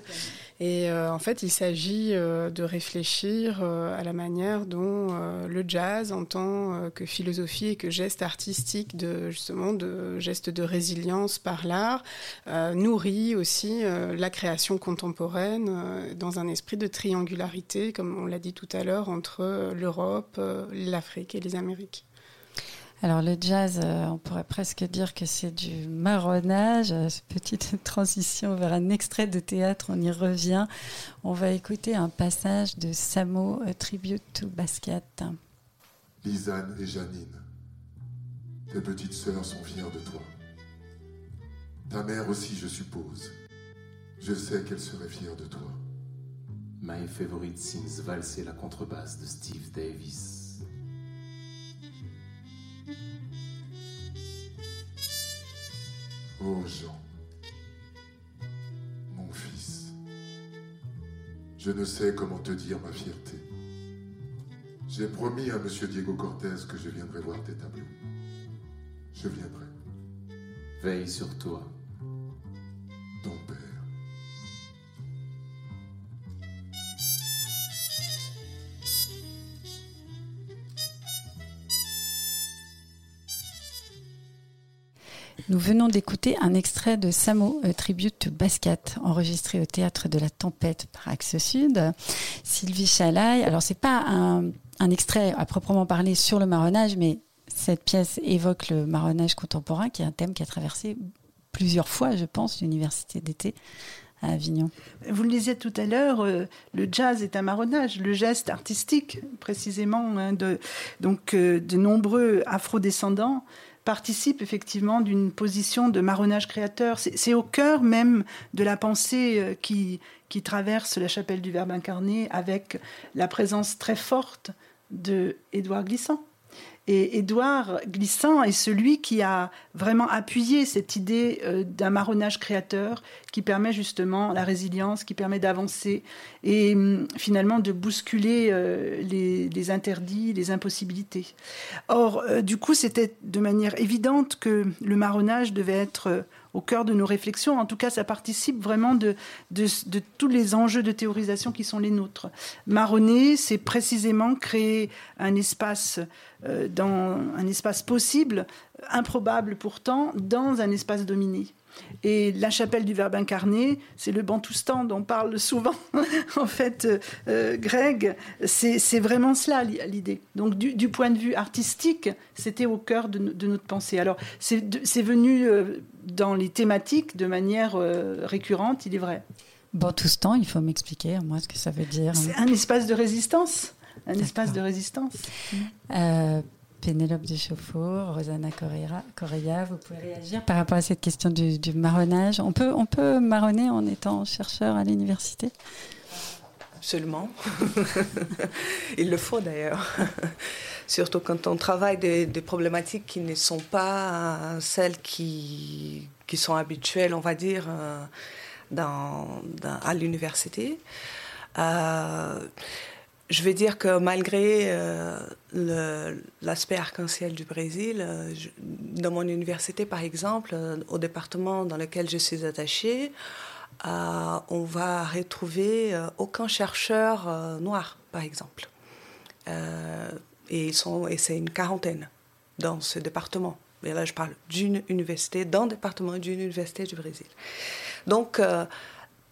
Et en fait, il s'agit de réfléchir à la manière dont le jazz, en tant que philosophie et que geste artistique, de, justement, de geste de résilience par l'art, nourrit aussi la création contemporaine euh, dans un esprit de triangularité, comme on l'a dit tout à l'heure, entre euh, l'Europe, euh, l'Afrique et les Amériques. Alors le jazz, on pourrait presque dire que c'est du marronnage. Petite transition vers un extrait de théâtre, on y revient. On va écouter un passage de Samo, Tribute to Basquiat. Lisanne et Janine, tes petites sœurs sont fières de toi. Ta mère aussi, je suppose. Je sais qu'elle serait fière de toi. My favorite sings valser la contrebasse de Steve Davis. Oh Jean, mon fils, je ne sais comment te dire ma fierté. J'ai promis à Monsieur Diego Cortez que je viendrai voir tes tableaux. Je viendrai. Veille sur toi. Nous venons d'écouter un extrait de Samo Tribute to Basquiat, enregistré au théâtre de la Tempête par Axe Sud. Sylvie Chalaille. Alors, c'est pas un, extrait à proprement parler sur le marronnage, mais cette pièce évoque le marronnage contemporain, qui est un thème qui a traversé plusieurs fois, je pense, l'université d'été à Avignon. Vous le disiez tout à l'heure, euh, le jazz est un marronnage, le geste artistique, précisément, hein, de, donc euh, de nombreux afrodescendants participe effectivement d'une position de marronnage créateur. C'est au cœur même de la pensée euh, qui, qui traverse la chapelle du Verbe incarné avec la présence très forte de Édouard Glissant. Et Édouard Glissant est celui qui a vraiment appuyé cette idée euh, d'un marronnage créateur qui permet justement la résilience, qui permet d'avancer et hum, finalement de bousculer euh, les, interdits, les impossibilités. Or, euh, du coup, c'était de manière évidente que le marronnage devait être au cœur de nos réflexions. En tout cas, ça participe vraiment de, tous les enjeux de théorisation qui sont les nôtres. Marronner, c'est précisément créer un espace, euh, dans, un espace possible, improbable pourtant, dans un espace dominé. Et la chapelle du Verbe incarné, c'est le Bantoustan dont parle souvent, en fait, euh, Greg. C'est vraiment cela l'idée. Donc, du, point de vue artistique, c'était au cœur de, notre pensée. Alors, c'est venu euh, dans les thématiques de manière euh, récurrente, il est vrai. Bantoustan, il faut m'expliquer, moi, ce que ça veut dire. C'est un espace de résistance. Un espace de résistance. Pénélope Deschauffour, Rosanna Correa, vous pouvez réagir par rapport à cette question du, marronnage. On peut, on peut marronner en étant chercheur à l'université? Absolument. Il le faut d'ailleurs. Surtout quand on travaille des, problématiques qui ne sont pas celles qui, sont habituelles, on va dire, euh, à l'université. Euh, je vais dire que malgré euh, l'aspect arc-en-ciel du Brésil, euh, dans mon université par exemple, euh, au département dans lequel je suis attachée, on va retrouver aucun chercheur noir par exemple. et ils sont, et c'est une quarantaine dans ce département. Mais là, je parle d'une université, d'un département d'une université du Brésil. Donc,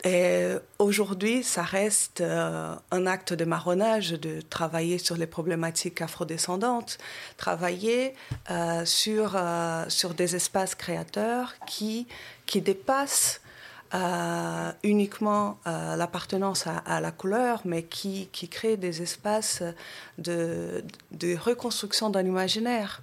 et aujourd'hui, ça reste euh, un acte de marronnage de travailler sur les problématiques afrodescendantes, travailler euh, sur, euh, sur des espaces créateurs qui, qui dépassent uniquement l'appartenance à, la couleur, mais qui, qui créent des espaces de, de reconstruction d'un imaginaire.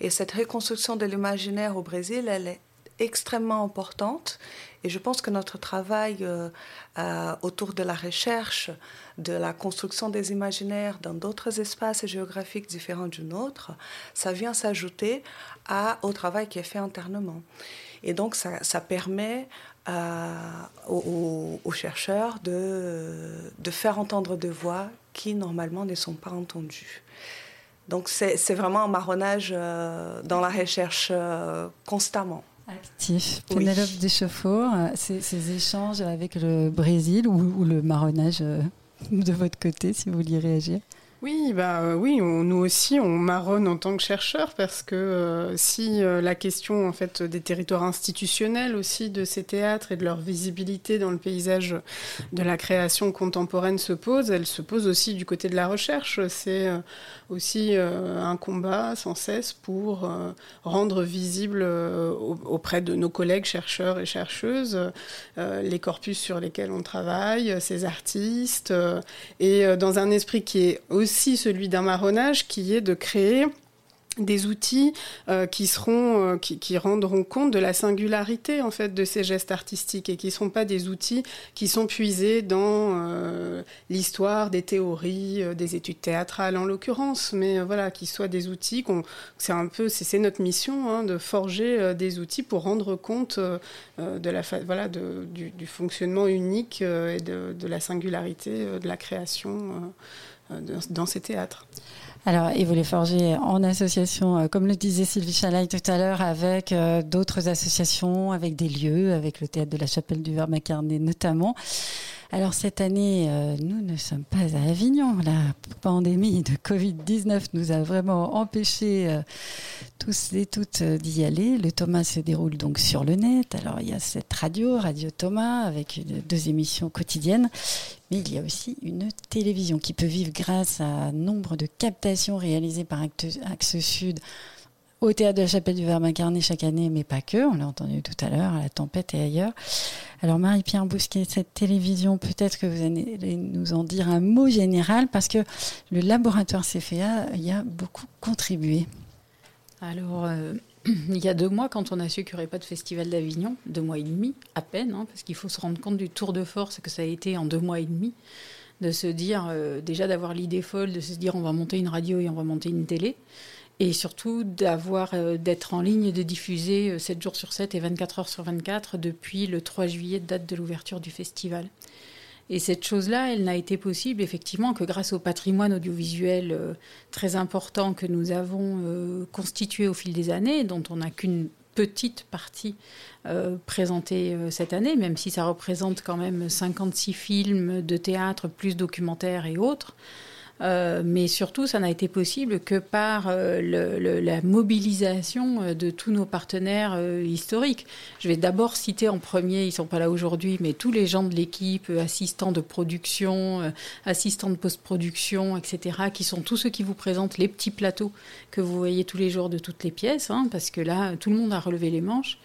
Et cette reconstruction de l'imaginaire au Brésil, elle est extrêmement importante et je pense que notre travail euh, euh, autour de la recherche, de la construction des imaginaires dans d'autres espaces géographiques différents du nôtre, ça vient s'ajouter au travail qui est fait internement. Et donc ça, permet euh, aux, aux, chercheurs de, de faire entendre des voix qui normalement ne sont pas entendues. Donc c'est vraiment un marronnage dans la recherche constamment. Actif. Pénélope oui. Deschauffour, euh, ces, ces, échanges avec le Brésil ou, ou le marronnage euh, de votre côté, si vous vouliez réagir oui, bah euh, oui, on, nous aussi on marronne en tant que chercheurs parce que euh, si euh, la question en fait des territoires institutionnels aussi de ces théâtres et de leur visibilité dans le paysage de la création contemporaine se pose, elle se pose aussi du côté de la recherche. C'est aussi un combat sans cesse pour rendre visible auprès de nos collègues chercheurs et chercheuses les corpus sur lesquels on travaille, ces artistes et dans un esprit qui est aussi aussi celui d'un marronnage qui est de créer des outils euh, qui seront euh, qui, qui, rendront compte de la singularité en fait de ces gestes artistiques et qui ne seront pas des outils qui sont puisés dans euh, l'histoire des théories des études théâtrales en l'occurrence mais voilà qui soient des outils c'est un peu c'est notre mission hein, de forger des outils pour rendre compte de la voilà de, du, fonctionnement unique et de, la singularité de la création dans ces théâtres. Alors, et vous les forgez en association, comme le disait Sylvie Chalaille tout à l'heure, avec euh, d'autres associations, avec des lieux, avec le théâtre de la Chapelle du Verre-Macarné notamment. Alors cette année, euh, nous ne sommes pas à Avignon. La pandémie de Covid-19 nous a vraiment empêchés euh, tous et toutes euh, d'y aller. Le Thomas se déroule donc sur le net. Alors il y a cette radio, Radio Thomas, avec deux émissions quotidiennes. Mais il y a aussi une télévision qui peut vivre grâce à nombre de captations réalisées par Axe Sud au théâtre de la Chapelle du Verbe chaque année, mais pas que. On l'a entendu tout à l'heure, à la tempête et ailleurs. Alors Marie-Pierre Bousquet, cette télévision, peut-être que vous allez nous en dire un mot général, parce que le laboratoire CFA y a beaucoup contribué. Alors, euh, il y a deux mois, quand on a su qu'il n'y aurait pas de festival d'Avignon, deux mois et demi à peine, hein, parce qu'il faut se rendre compte du tour de force que ça a été en deux mois et demi, de se dire, euh, déjà d'avoir l'idée folle, de se dire on va monter une radio et on va monter une télé et surtout d'avoir euh, d'être en ligne de diffuser 7 euh, jours sur 7 et 24 heures sur 24 depuis le 3 juillet, date de l'ouverture du festival. Et cette chose-là, elle n'a été possible effectivement que grâce au patrimoine audiovisuel euh, très important que nous avons constitué au fil des années, dont on n'a qu'une petite partie présentée cette année, même si ça représente quand même 56 films de théâtre, plus documentaires et autres. Euh, mais surtout, ça n'a été possible que par euh, la mobilisation euh, de tous nos partenaires historiques. Je vais d'abord citer en premier, ils ne sont pas là aujourd'hui, mais tous les gens de l'équipe, assistants de production, assistants de post-production, etc., qui sont tous ceux qui vous présentent les petits plateaux que vous voyez tous les jours de toutes les pièces, hein, parce que là, tout le monde a relevé les manches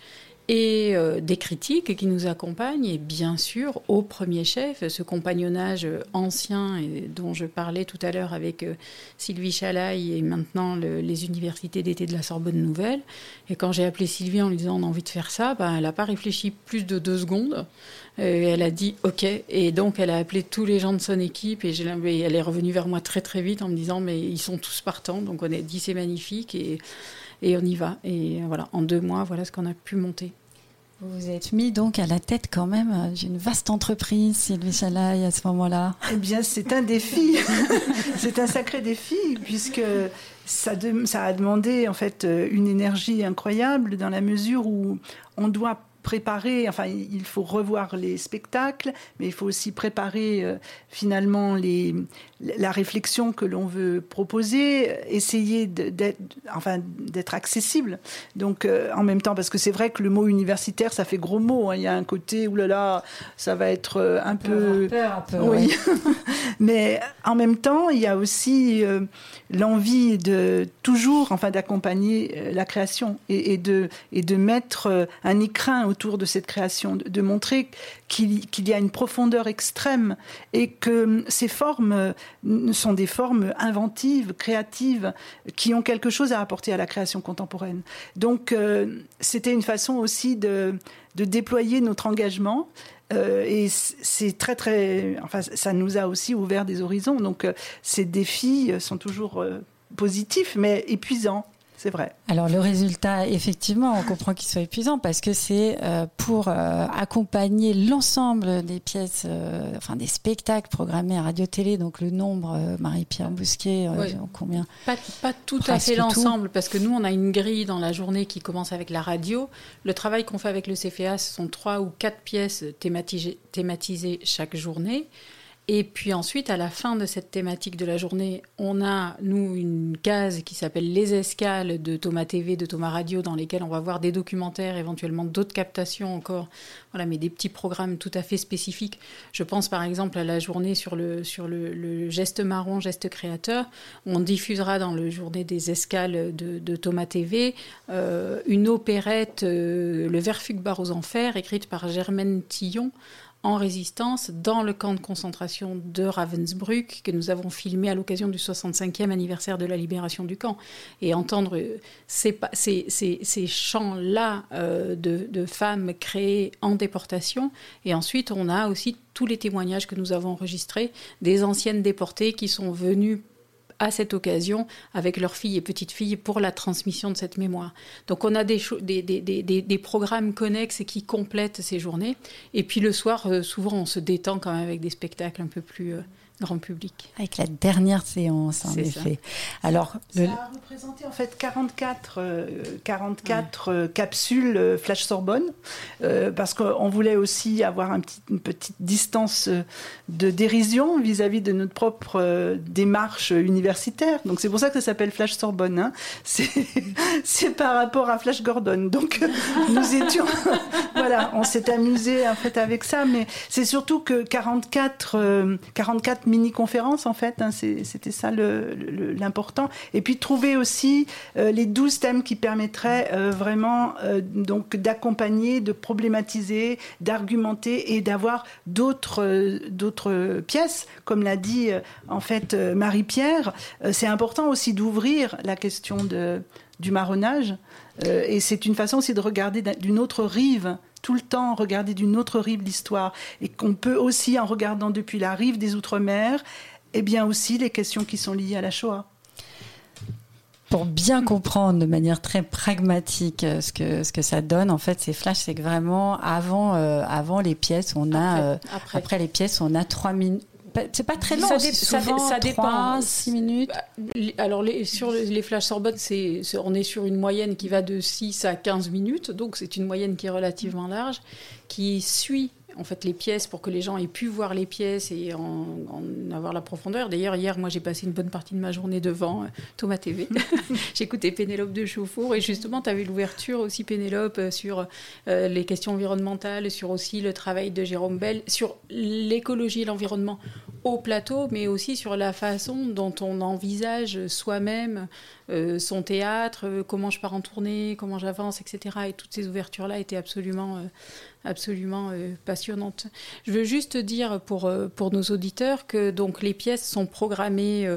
et euh, des critiques qui nous accompagnent. Et bien sûr au premier chef ce compagnonnage ancien et dont je parlais tout à l'heure avec euh, Sylvie Chalaille et maintenant le, les universités d'été de la Sorbonne Nouvelle. Et quand j'ai appelé Sylvie en lui disant on a envie de faire ça bah, elle n'a pas réfléchi plus de deux secondes. Et elle a dit ok. Et donc elle a appelé tous les gens de son équipe et, et elle est revenue vers moi très très vite en me disant mais ils sont tous partants. Donc on a dit c'est magnifique. Et et on y va. Et voilà, en deux mois, voilà ce qu'on a pu monter. Vous êtes mis donc à la tête quand même d'une vaste entreprise, Sylvie Chalaï, à ce moment-là. Eh bien, c'est un défi. c'est un sacré défi, puisque ça, ça, a demandé en fait une énergie incroyable dans la mesure où on doit préparer, enfin, il faut revoir les spectacles, mais il faut aussi préparer euh, finalement les, la réflexion que l'on veut proposer, essayer d'être enfin, accessible. Donc, euh, en même temps, parce que c'est vrai que le mot universitaire, ça fait gros mot. Hein. Il y a un côté, oulala, ça va être euh, un peu. Peur, un peu oui. mais en même temps, il y a aussi l'envie de toujours, enfin, d'accompagner la création et, de, et de mettre un écrin autour de cette création, de, montrer qu'il y a une profondeur extrême et que ces formes sont des formes inventives, créatives, qui ont quelque chose à apporter à la création contemporaine. Donc euh, c'était une façon aussi de, de, déployer notre engagement. Euh, et c'est très très, enfin ça nous a aussi ouvert des horizons. Donc euh, ces défis sont toujours positifs, mais épuisants c'est vrai. Alors le résultat, effectivement, on comprend qu'il soit épuisant parce que c'est euh, pour euh, accompagner l'ensemble des pièces, euh, enfin des spectacles programmés à radio-télé, donc le nombre, Marie-Pierre Bousquet, combien Pas, pas tout à fait l'ensemble, parce que nous, on a une grille dans la journée qui commence avec la radio. Le travail qu'on fait avec le CFA, ce sont trois ou quatre pièces thématisées chaque journée. Et puis ensuite, à la fin de cette thématique de la journée, on a, nous, une case qui s'appelle Les Escales de Thomas TV, de Thomas Radio, dans lesquelles on va voir des documentaires, éventuellement d'autres captations encore, voilà, mais des petits programmes tout à fait spécifiques. Je pense par exemple à la journée sur le, sur le, geste marron, geste créateur. On diffusera dans le journée des Escales de, Thomas TV euh, une opérette, euh, Le Verfugue aux Enfers, écrite par Germaine Tillon en résistance dans le camp de concentration de Ravensbrück que nous avons filmé à l'occasion du 65e anniversaire de la libération du camp. Et entendre ces, ces, ces, chants-là euh, de, de, femmes créées en déportation. Et ensuite, on a aussi tous les témoignages que nous avons enregistrés des anciennes déportées qui sont venues à cette occasion avec leurs filles et petites filles pour la transmission de cette mémoire. Donc on a des, des, des, des, programmes connexes qui complètent ces journées. Et puis le soir, euh, souvent, on se détend quand même avec des spectacles un peu plus... Euh, grand public. Avec la dernière séance, en effet. Alors, ça a représenté en fait 44, 44 euh, euh, capsules euh, Flash Sorbonne, parce qu'on voulait aussi avoir un petit, une petite distance de dérision vis-à-vis de notre propre démarche universitaire. Donc c'est pour ça que ça s'appelle Flash Sorbonne. Hein. C'est par rapport à Flash Gordon. Donc nous étions, voilà, on s'est amusé en fait avec ça, mais c'est surtout que 44, 44 mini-conférence en fait. Hein, c'était ça l'important. Et puis trouver aussi euh, les 12 thèmes qui permettraient euh, vraiment euh, donc d'accompagner, de problématiser, d'argumenter et d'avoir d'autres pièces, comme l'a dit en fait Marie-Pierre. c'est important aussi d'ouvrir la question du marronnage. et c'est une façon aussi de regarder d'une autre rive tout le temps regarder d'une autre rive l'histoire et qu'on peut aussi, en regardant depuis la rive des Outre-mer, et eh bien aussi les questions qui sont liées à la Shoah pour bien comprendre de manière très pragmatique euh, ce que ce que ça donne en fait ces flashs c'est que vraiment avant euh, avant les pièces on a euh, après, après. les pièces on a trois minutes c'est pas très long. Ça, ça, dépend. 6 minutes. Bah, alors, les, sur les flashs Sorbonne, c'est, on est sur une moyenne qui va de 6 à 15 minutes. Donc, c'est une moyenne qui est relativement large, qui suit en fait les pièces pour que les gens aient pu voir les pièces et en, avoir la profondeur. D'ailleurs, hier, moi, j'ai passé une bonne partie de ma journée devant euh, Thomas TV. J'écoutais Pénélope de Chauffour et justement, tu avais l'ouverture aussi, Pénélope, euh, sur euh, les questions environnementales, sur aussi le travail de Jérôme Bell, sur l'écologie et l'environnement au plateau, mais aussi sur la façon dont on envisage soi-même son théâtre, comment je pars en tournée, comment j'avance, etc. Et toutes ces ouvertures-là étaient absolument absolument euh, passionnante. Je veux juste dire pour, euh, pour nos auditeurs que donc les pièces sont programmées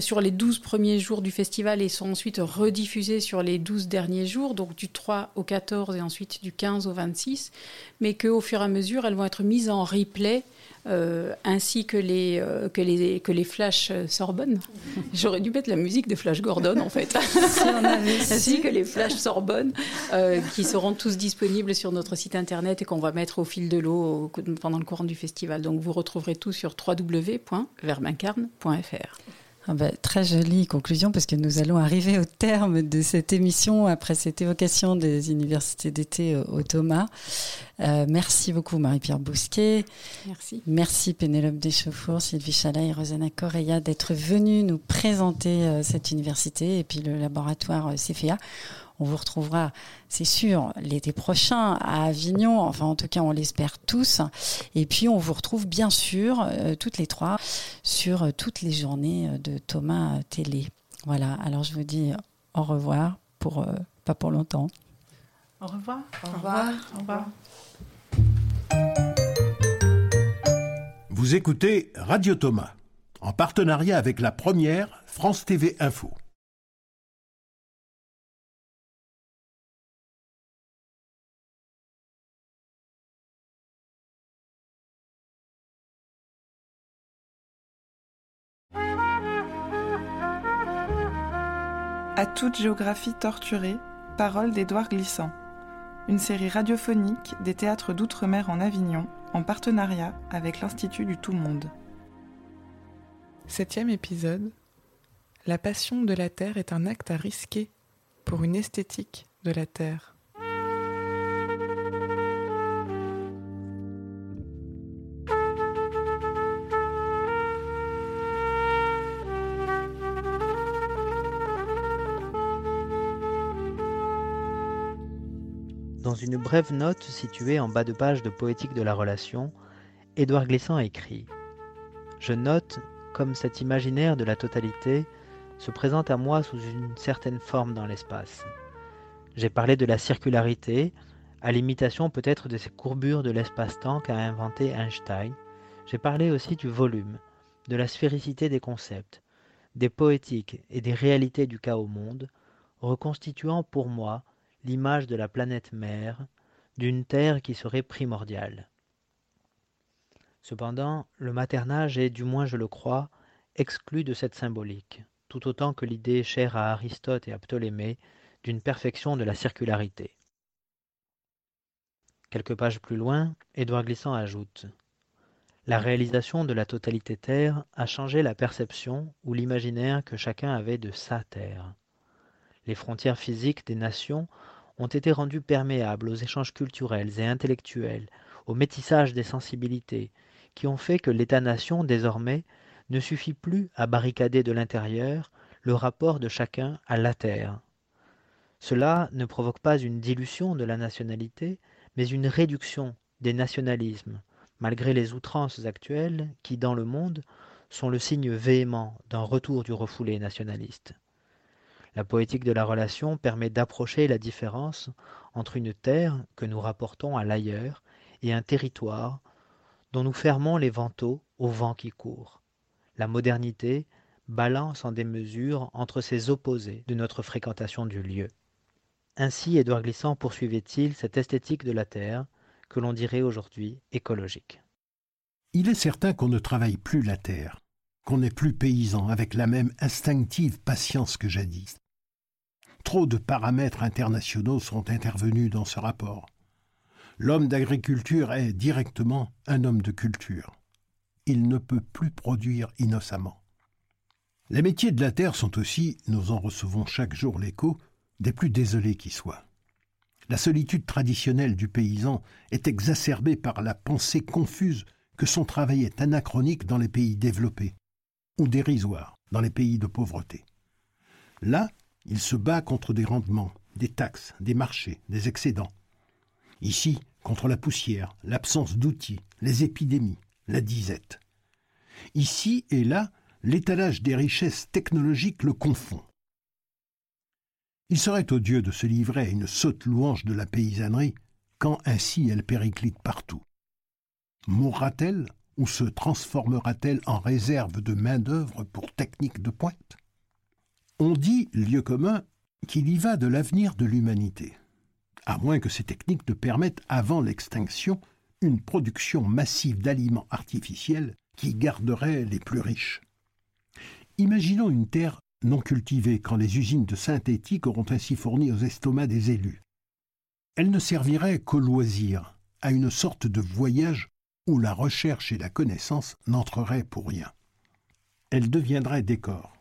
sur les 12 premiers jours du festival et sont ensuite rediffusées sur les 12 derniers jours, donc du 3 au 14 et ensuite du 15 au 26, mais qu'au fur et à mesure, elles vont être mises en replay euh, ainsi que les, euh, que les, que les Flash Sorbonne. J'aurais dû mettre la musique de Flash Gordon, en fait. ainsi que les Flash Sorbonne, euh, qui seront tous disponibles sur notre site internet et qu'on va mettre au fil de l'eau pendant le courant du festival. Donc vous retrouverez tout sur www.verbencarne.fr. Ah bah, très jolie conclusion parce que nous allons arriver au terme de cette émission après cette évocation des universités d'été au Thomas. Euh, merci beaucoup Marie-Pierre Bousquet. Merci. Merci Pénélope Deschauffour, Sylvie Chalat et Rosanna Correa d'être venues nous présenter euh, cette université et puis le laboratoire euh, CFA. On vous retrouvera, c'est sûr, l'été prochain à Avignon. Enfin, en tout cas, on l'espère tous. Et puis, on vous retrouve bien sûr, euh, toutes les trois, sur euh, toutes les journées euh, de Thomas Télé. Voilà. Alors, je vous dis au revoir pour pas pour longtemps. Au revoir. Au revoir. Au revoir. Vous écoutez Radio Thomas, en partenariat avec la première France TV Info. Toute géographie torturée, parole d'Édouard Glissant. Une série radiophonique des théâtres d'outre-mer en Avignon, en partenariat avec l'Institut du Tout-Monde. Septième épisode. La passion de la terre est un acte à risquer pour une esthétique de la terre. Une brève note située en bas de page de Poétique de la relation, Édouard Glissant écrit Je note comme cet imaginaire de la totalité se présente à moi sous une certaine forme dans l'espace. J'ai parlé de la circularité, à l'imitation peut-être de ces courbures de l'espace-temps qu'a inventé Einstein. J'ai parlé aussi du volume, de la sphéricité des concepts, des poétiques et des réalités du au monde, reconstituant pour moi l'image de la planète mère, d'une terre qui serait primordiale. Cependant, le maternage est, du moins je le crois, exclu de cette symbolique, tout autant que l'idée chère à Aristote et à Ptolémée d'une perfection de la circularité. Quelques pages plus loin, Édouard Glissant ajoute La réalisation de la totalité terre a changé la perception ou l'imaginaire que chacun avait de sa terre. Les frontières physiques des nations ont été rendues perméables aux échanges culturels et intellectuels, au métissage des sensibilités, qui ont fait que l'État-nation, désormais, ne suffit plus à barricader de l'intérieur le rapport de chacun à la terre. Cela ne provoque pas une dilution de la nationalité, mais une réduction des nationalismes, malgré les outrances actuelles qui, dans le monde, sont le signe véhément d'un retour du refoulé nationaliste. La poétique de la relation permet d'approcher la différence entre une terre que nous rapportons à l'ailleurs et un territoire dont nous fermons les vantaux au vent qui court. La modernité balance en démesure entre ces opposés de notre fréquentation du lieu. Ainsi Édouard Glissant poursuivait-il cette esthétique de la terre que l'on dirait aujourd'hui écologique. Il est certain qu'on ne travaille plus la terre, qu'on n'est plus paysan avec la même instinctive patience que jadis. Trop de paramètres internationaux sont intervenus dans ce rapport. L'homme d'agriculture est directement un homme de culture. Il ne peut plus produire innocemment. Les métiers de la terre sont aussi, nous en recevons chaque jour l'écho, des plus désolés qui soient. La solitude traditionnelle du paysan est exacerbée par la pensée confuse que son travail est anachronique dans les pays développés, ou dérisoire dans les pays de pauvreté. Là, il se bat contre des rendements, des taxes, des marchés, des excédents. Ici, contre la poussière, l'absence d'outils, les épidémies, la disette. Ici et là, l'étalage des richesses technologiques le confond. Il serait odieux de se livrer à une sotte louange de la paysannerie quand ainsi elle périclite partout. Mourra-t-elle ou se transformera-t-elle en réserve de main-d'œuvre pour techniques de pointe? On dit, lieu commun, qu'il y va de l'avenir de l'humanité, à moins que ces techniques ne permettent avant l'extinction une production massive d'aliments artificiels qui garderait les plus riches. Imaginons une terre non cultivée quand les usines de synthétique auront ainsi fourni aux estomacs des élus. Elle ne servirait qu'au loisir, à une sorte de voyage où la recherche et la connaissance n'entreraient pour rien. Elle deviendrait décor.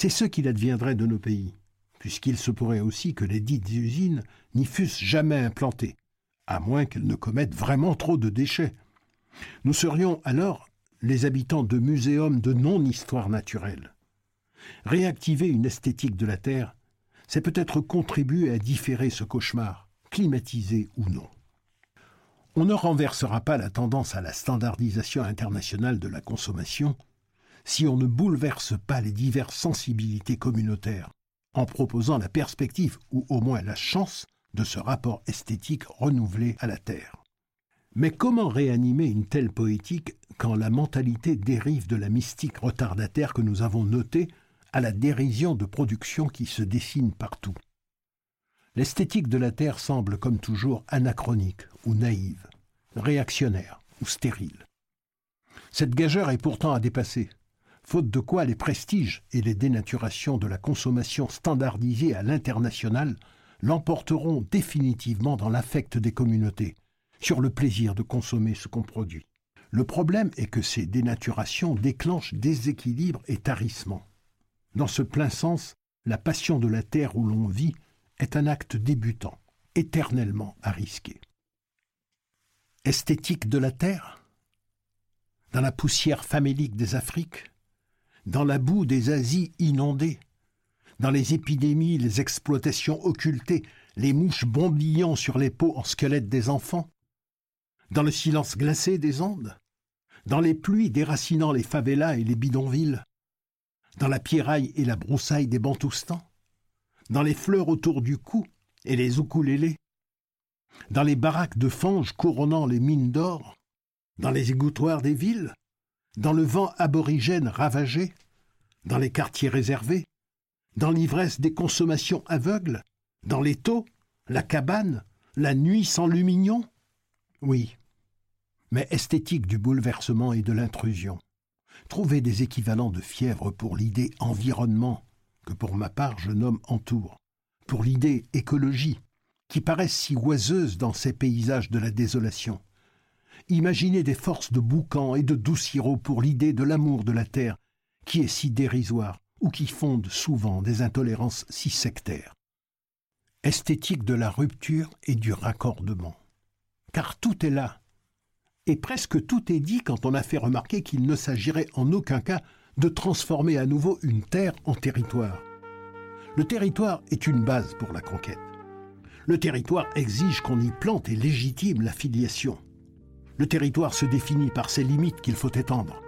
C'est ce qu'il adviendrait de nos pays, puisqu'il se pourrait aussi que les dites usines n'y fussent jamais implantées, à moins qu'elles ne commettent vraiment trop de déchets. Nous serions alors les habitants de muséums de non-histoire naturelle. Réactiver une esthétique de la Terre, c'est peut-être contribuer à différer ce cauchemar, climatisé ou non. On ne renversera pas la tendance à la standardisation internationale de la consommation si on ne bouleverse pas les diverses sensibilités communautaires, en proposant la perspective ou au moins la chance de ce rapport esthétique renouvelé à la Terre. Mais comment réanimer une telle poétique quand la mentalité dérive de la mystique retardataire que nous avons notée à la dérision de production qui se dessine partout? L'esthétique de la Terre semble, comme toujours, anachronique ou naïve, réactionnaire ou stérile. Cette gageure est pourtant à dépasser, faute de quoi les prestiges et les dénaturations de la consommation standardisée à l'international l'emporteront définitivement dans l'affect des communautés, sur le plaisir de consommer ce qu'on produit. Le problème est que ces dénaturations déclenchent déséquilibre et tarissement. Dans ce plein sens, la passion de la terre où l'on vit est un acte débutant, éternellement à risquer. Esthétique de la terre? Dans la poussière famélique des Afriques Dans la boue des Asies inondées Dans les épidémies, les exploitations occultées, les mouches bombillant sur les peaux en squelettes des enfants dans le silence glacé des Andes, dans les pluies déracinant les favelas et les bidonvilles, dans la pierraille et la broussaille des Bantoustans, dans les fleurs autour du cou et les ukulélés, dans les baraques de fange couronnant les mines d'or, dans les égouttoirs des villes, dans le vent aborigène ravagé, dans les quartiers réservés, dans l'ivresse des consommations aveugles, dans les taux, la cabane, la nuit sans lumignon, oui, mais esthétique du bouleversement et de l'intrusion. Trouver des équivalents de fièvre pour l'idée environnement, que pour ma part je nomme entour, pour l'idée écologie, qui paraissent si oiseuses dans ces paysages de la désolation. Imaginez des forces de boucan et de doucirot pour l'idée de l'amour de la terre, qui est si dérisoire, ou qui fonde souvent des intolérances si sectaires. Esthétique de la rupture et du raccordement car tout est là. Et presque tout est dit quand on a fait remarquer qu'il ne s'agirait en aucun cas de transformer à nouveau une terre en territoire. Le territoire est une base pour la conquête. Le territoire exige qu'on y plante et légitime la filiation. Le territoire se définit par ses limites qu'il faut étendre.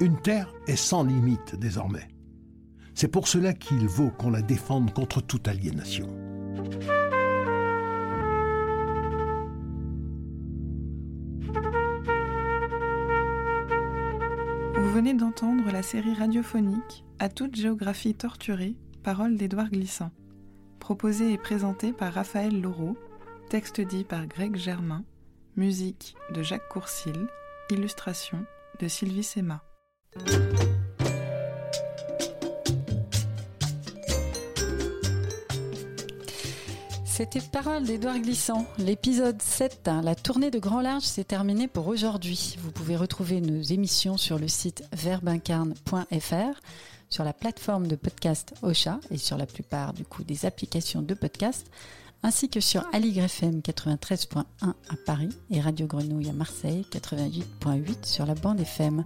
Une terre est sans limite désormais. C'est pour cela qu'il vaut qu'on la défende contre toute aliénation. Vous venez d'entendre la série radiophonique À toute géographie torturée, paroles d'Édouard Glissant, proposée et présentée par Raphaël Laureau, texte dit par Greg Germain, musique de Jacques Courcil, illustration de Sylvie Sema. C'était Parole d'Édouard Glissant. L'épisode 7, hein, la tournée de Grand Large, s'est terminée pour aujourd'hui. Vous pouvez retrouver nos émissions sur le site verbincarne.fr, sur la plateforme de podcast Ocha et sur la plupart du coup des applications de podcast, ainsi que sur FM 93.1 à Paris et Radio Grenouille à Marseille 88.8 sur la bande FM.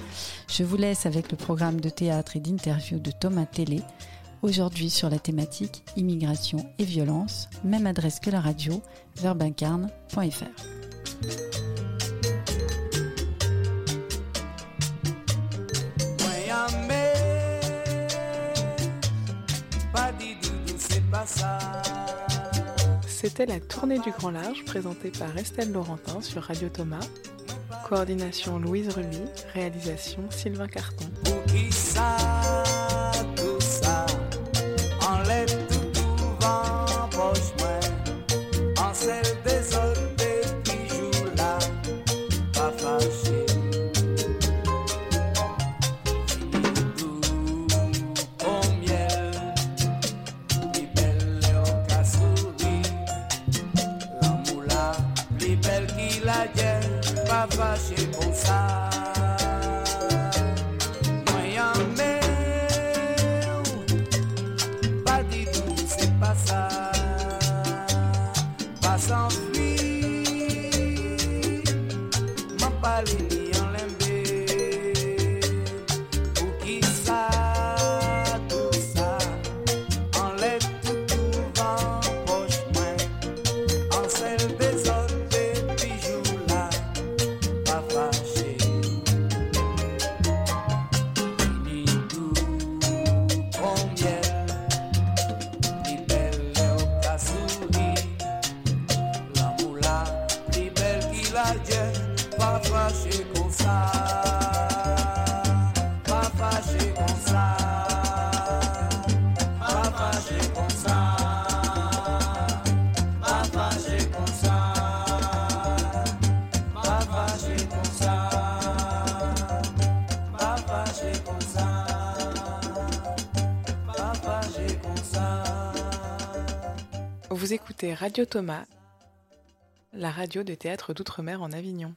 Je vous laisse avec le programme de théâtre et d'interview de Thomas Télé Aujourd'hui sur la thématique immigration et violence, même adresse que la radio, verbincarne.fr. C'était la tournée du Grand Large présentée par Estelle Laurentin sur Radio Thomas Coordination Louise Ruby, réalisation Sylvain Carton. Radio Thomas, la radio de théâtre d'outre-mer en Avignon.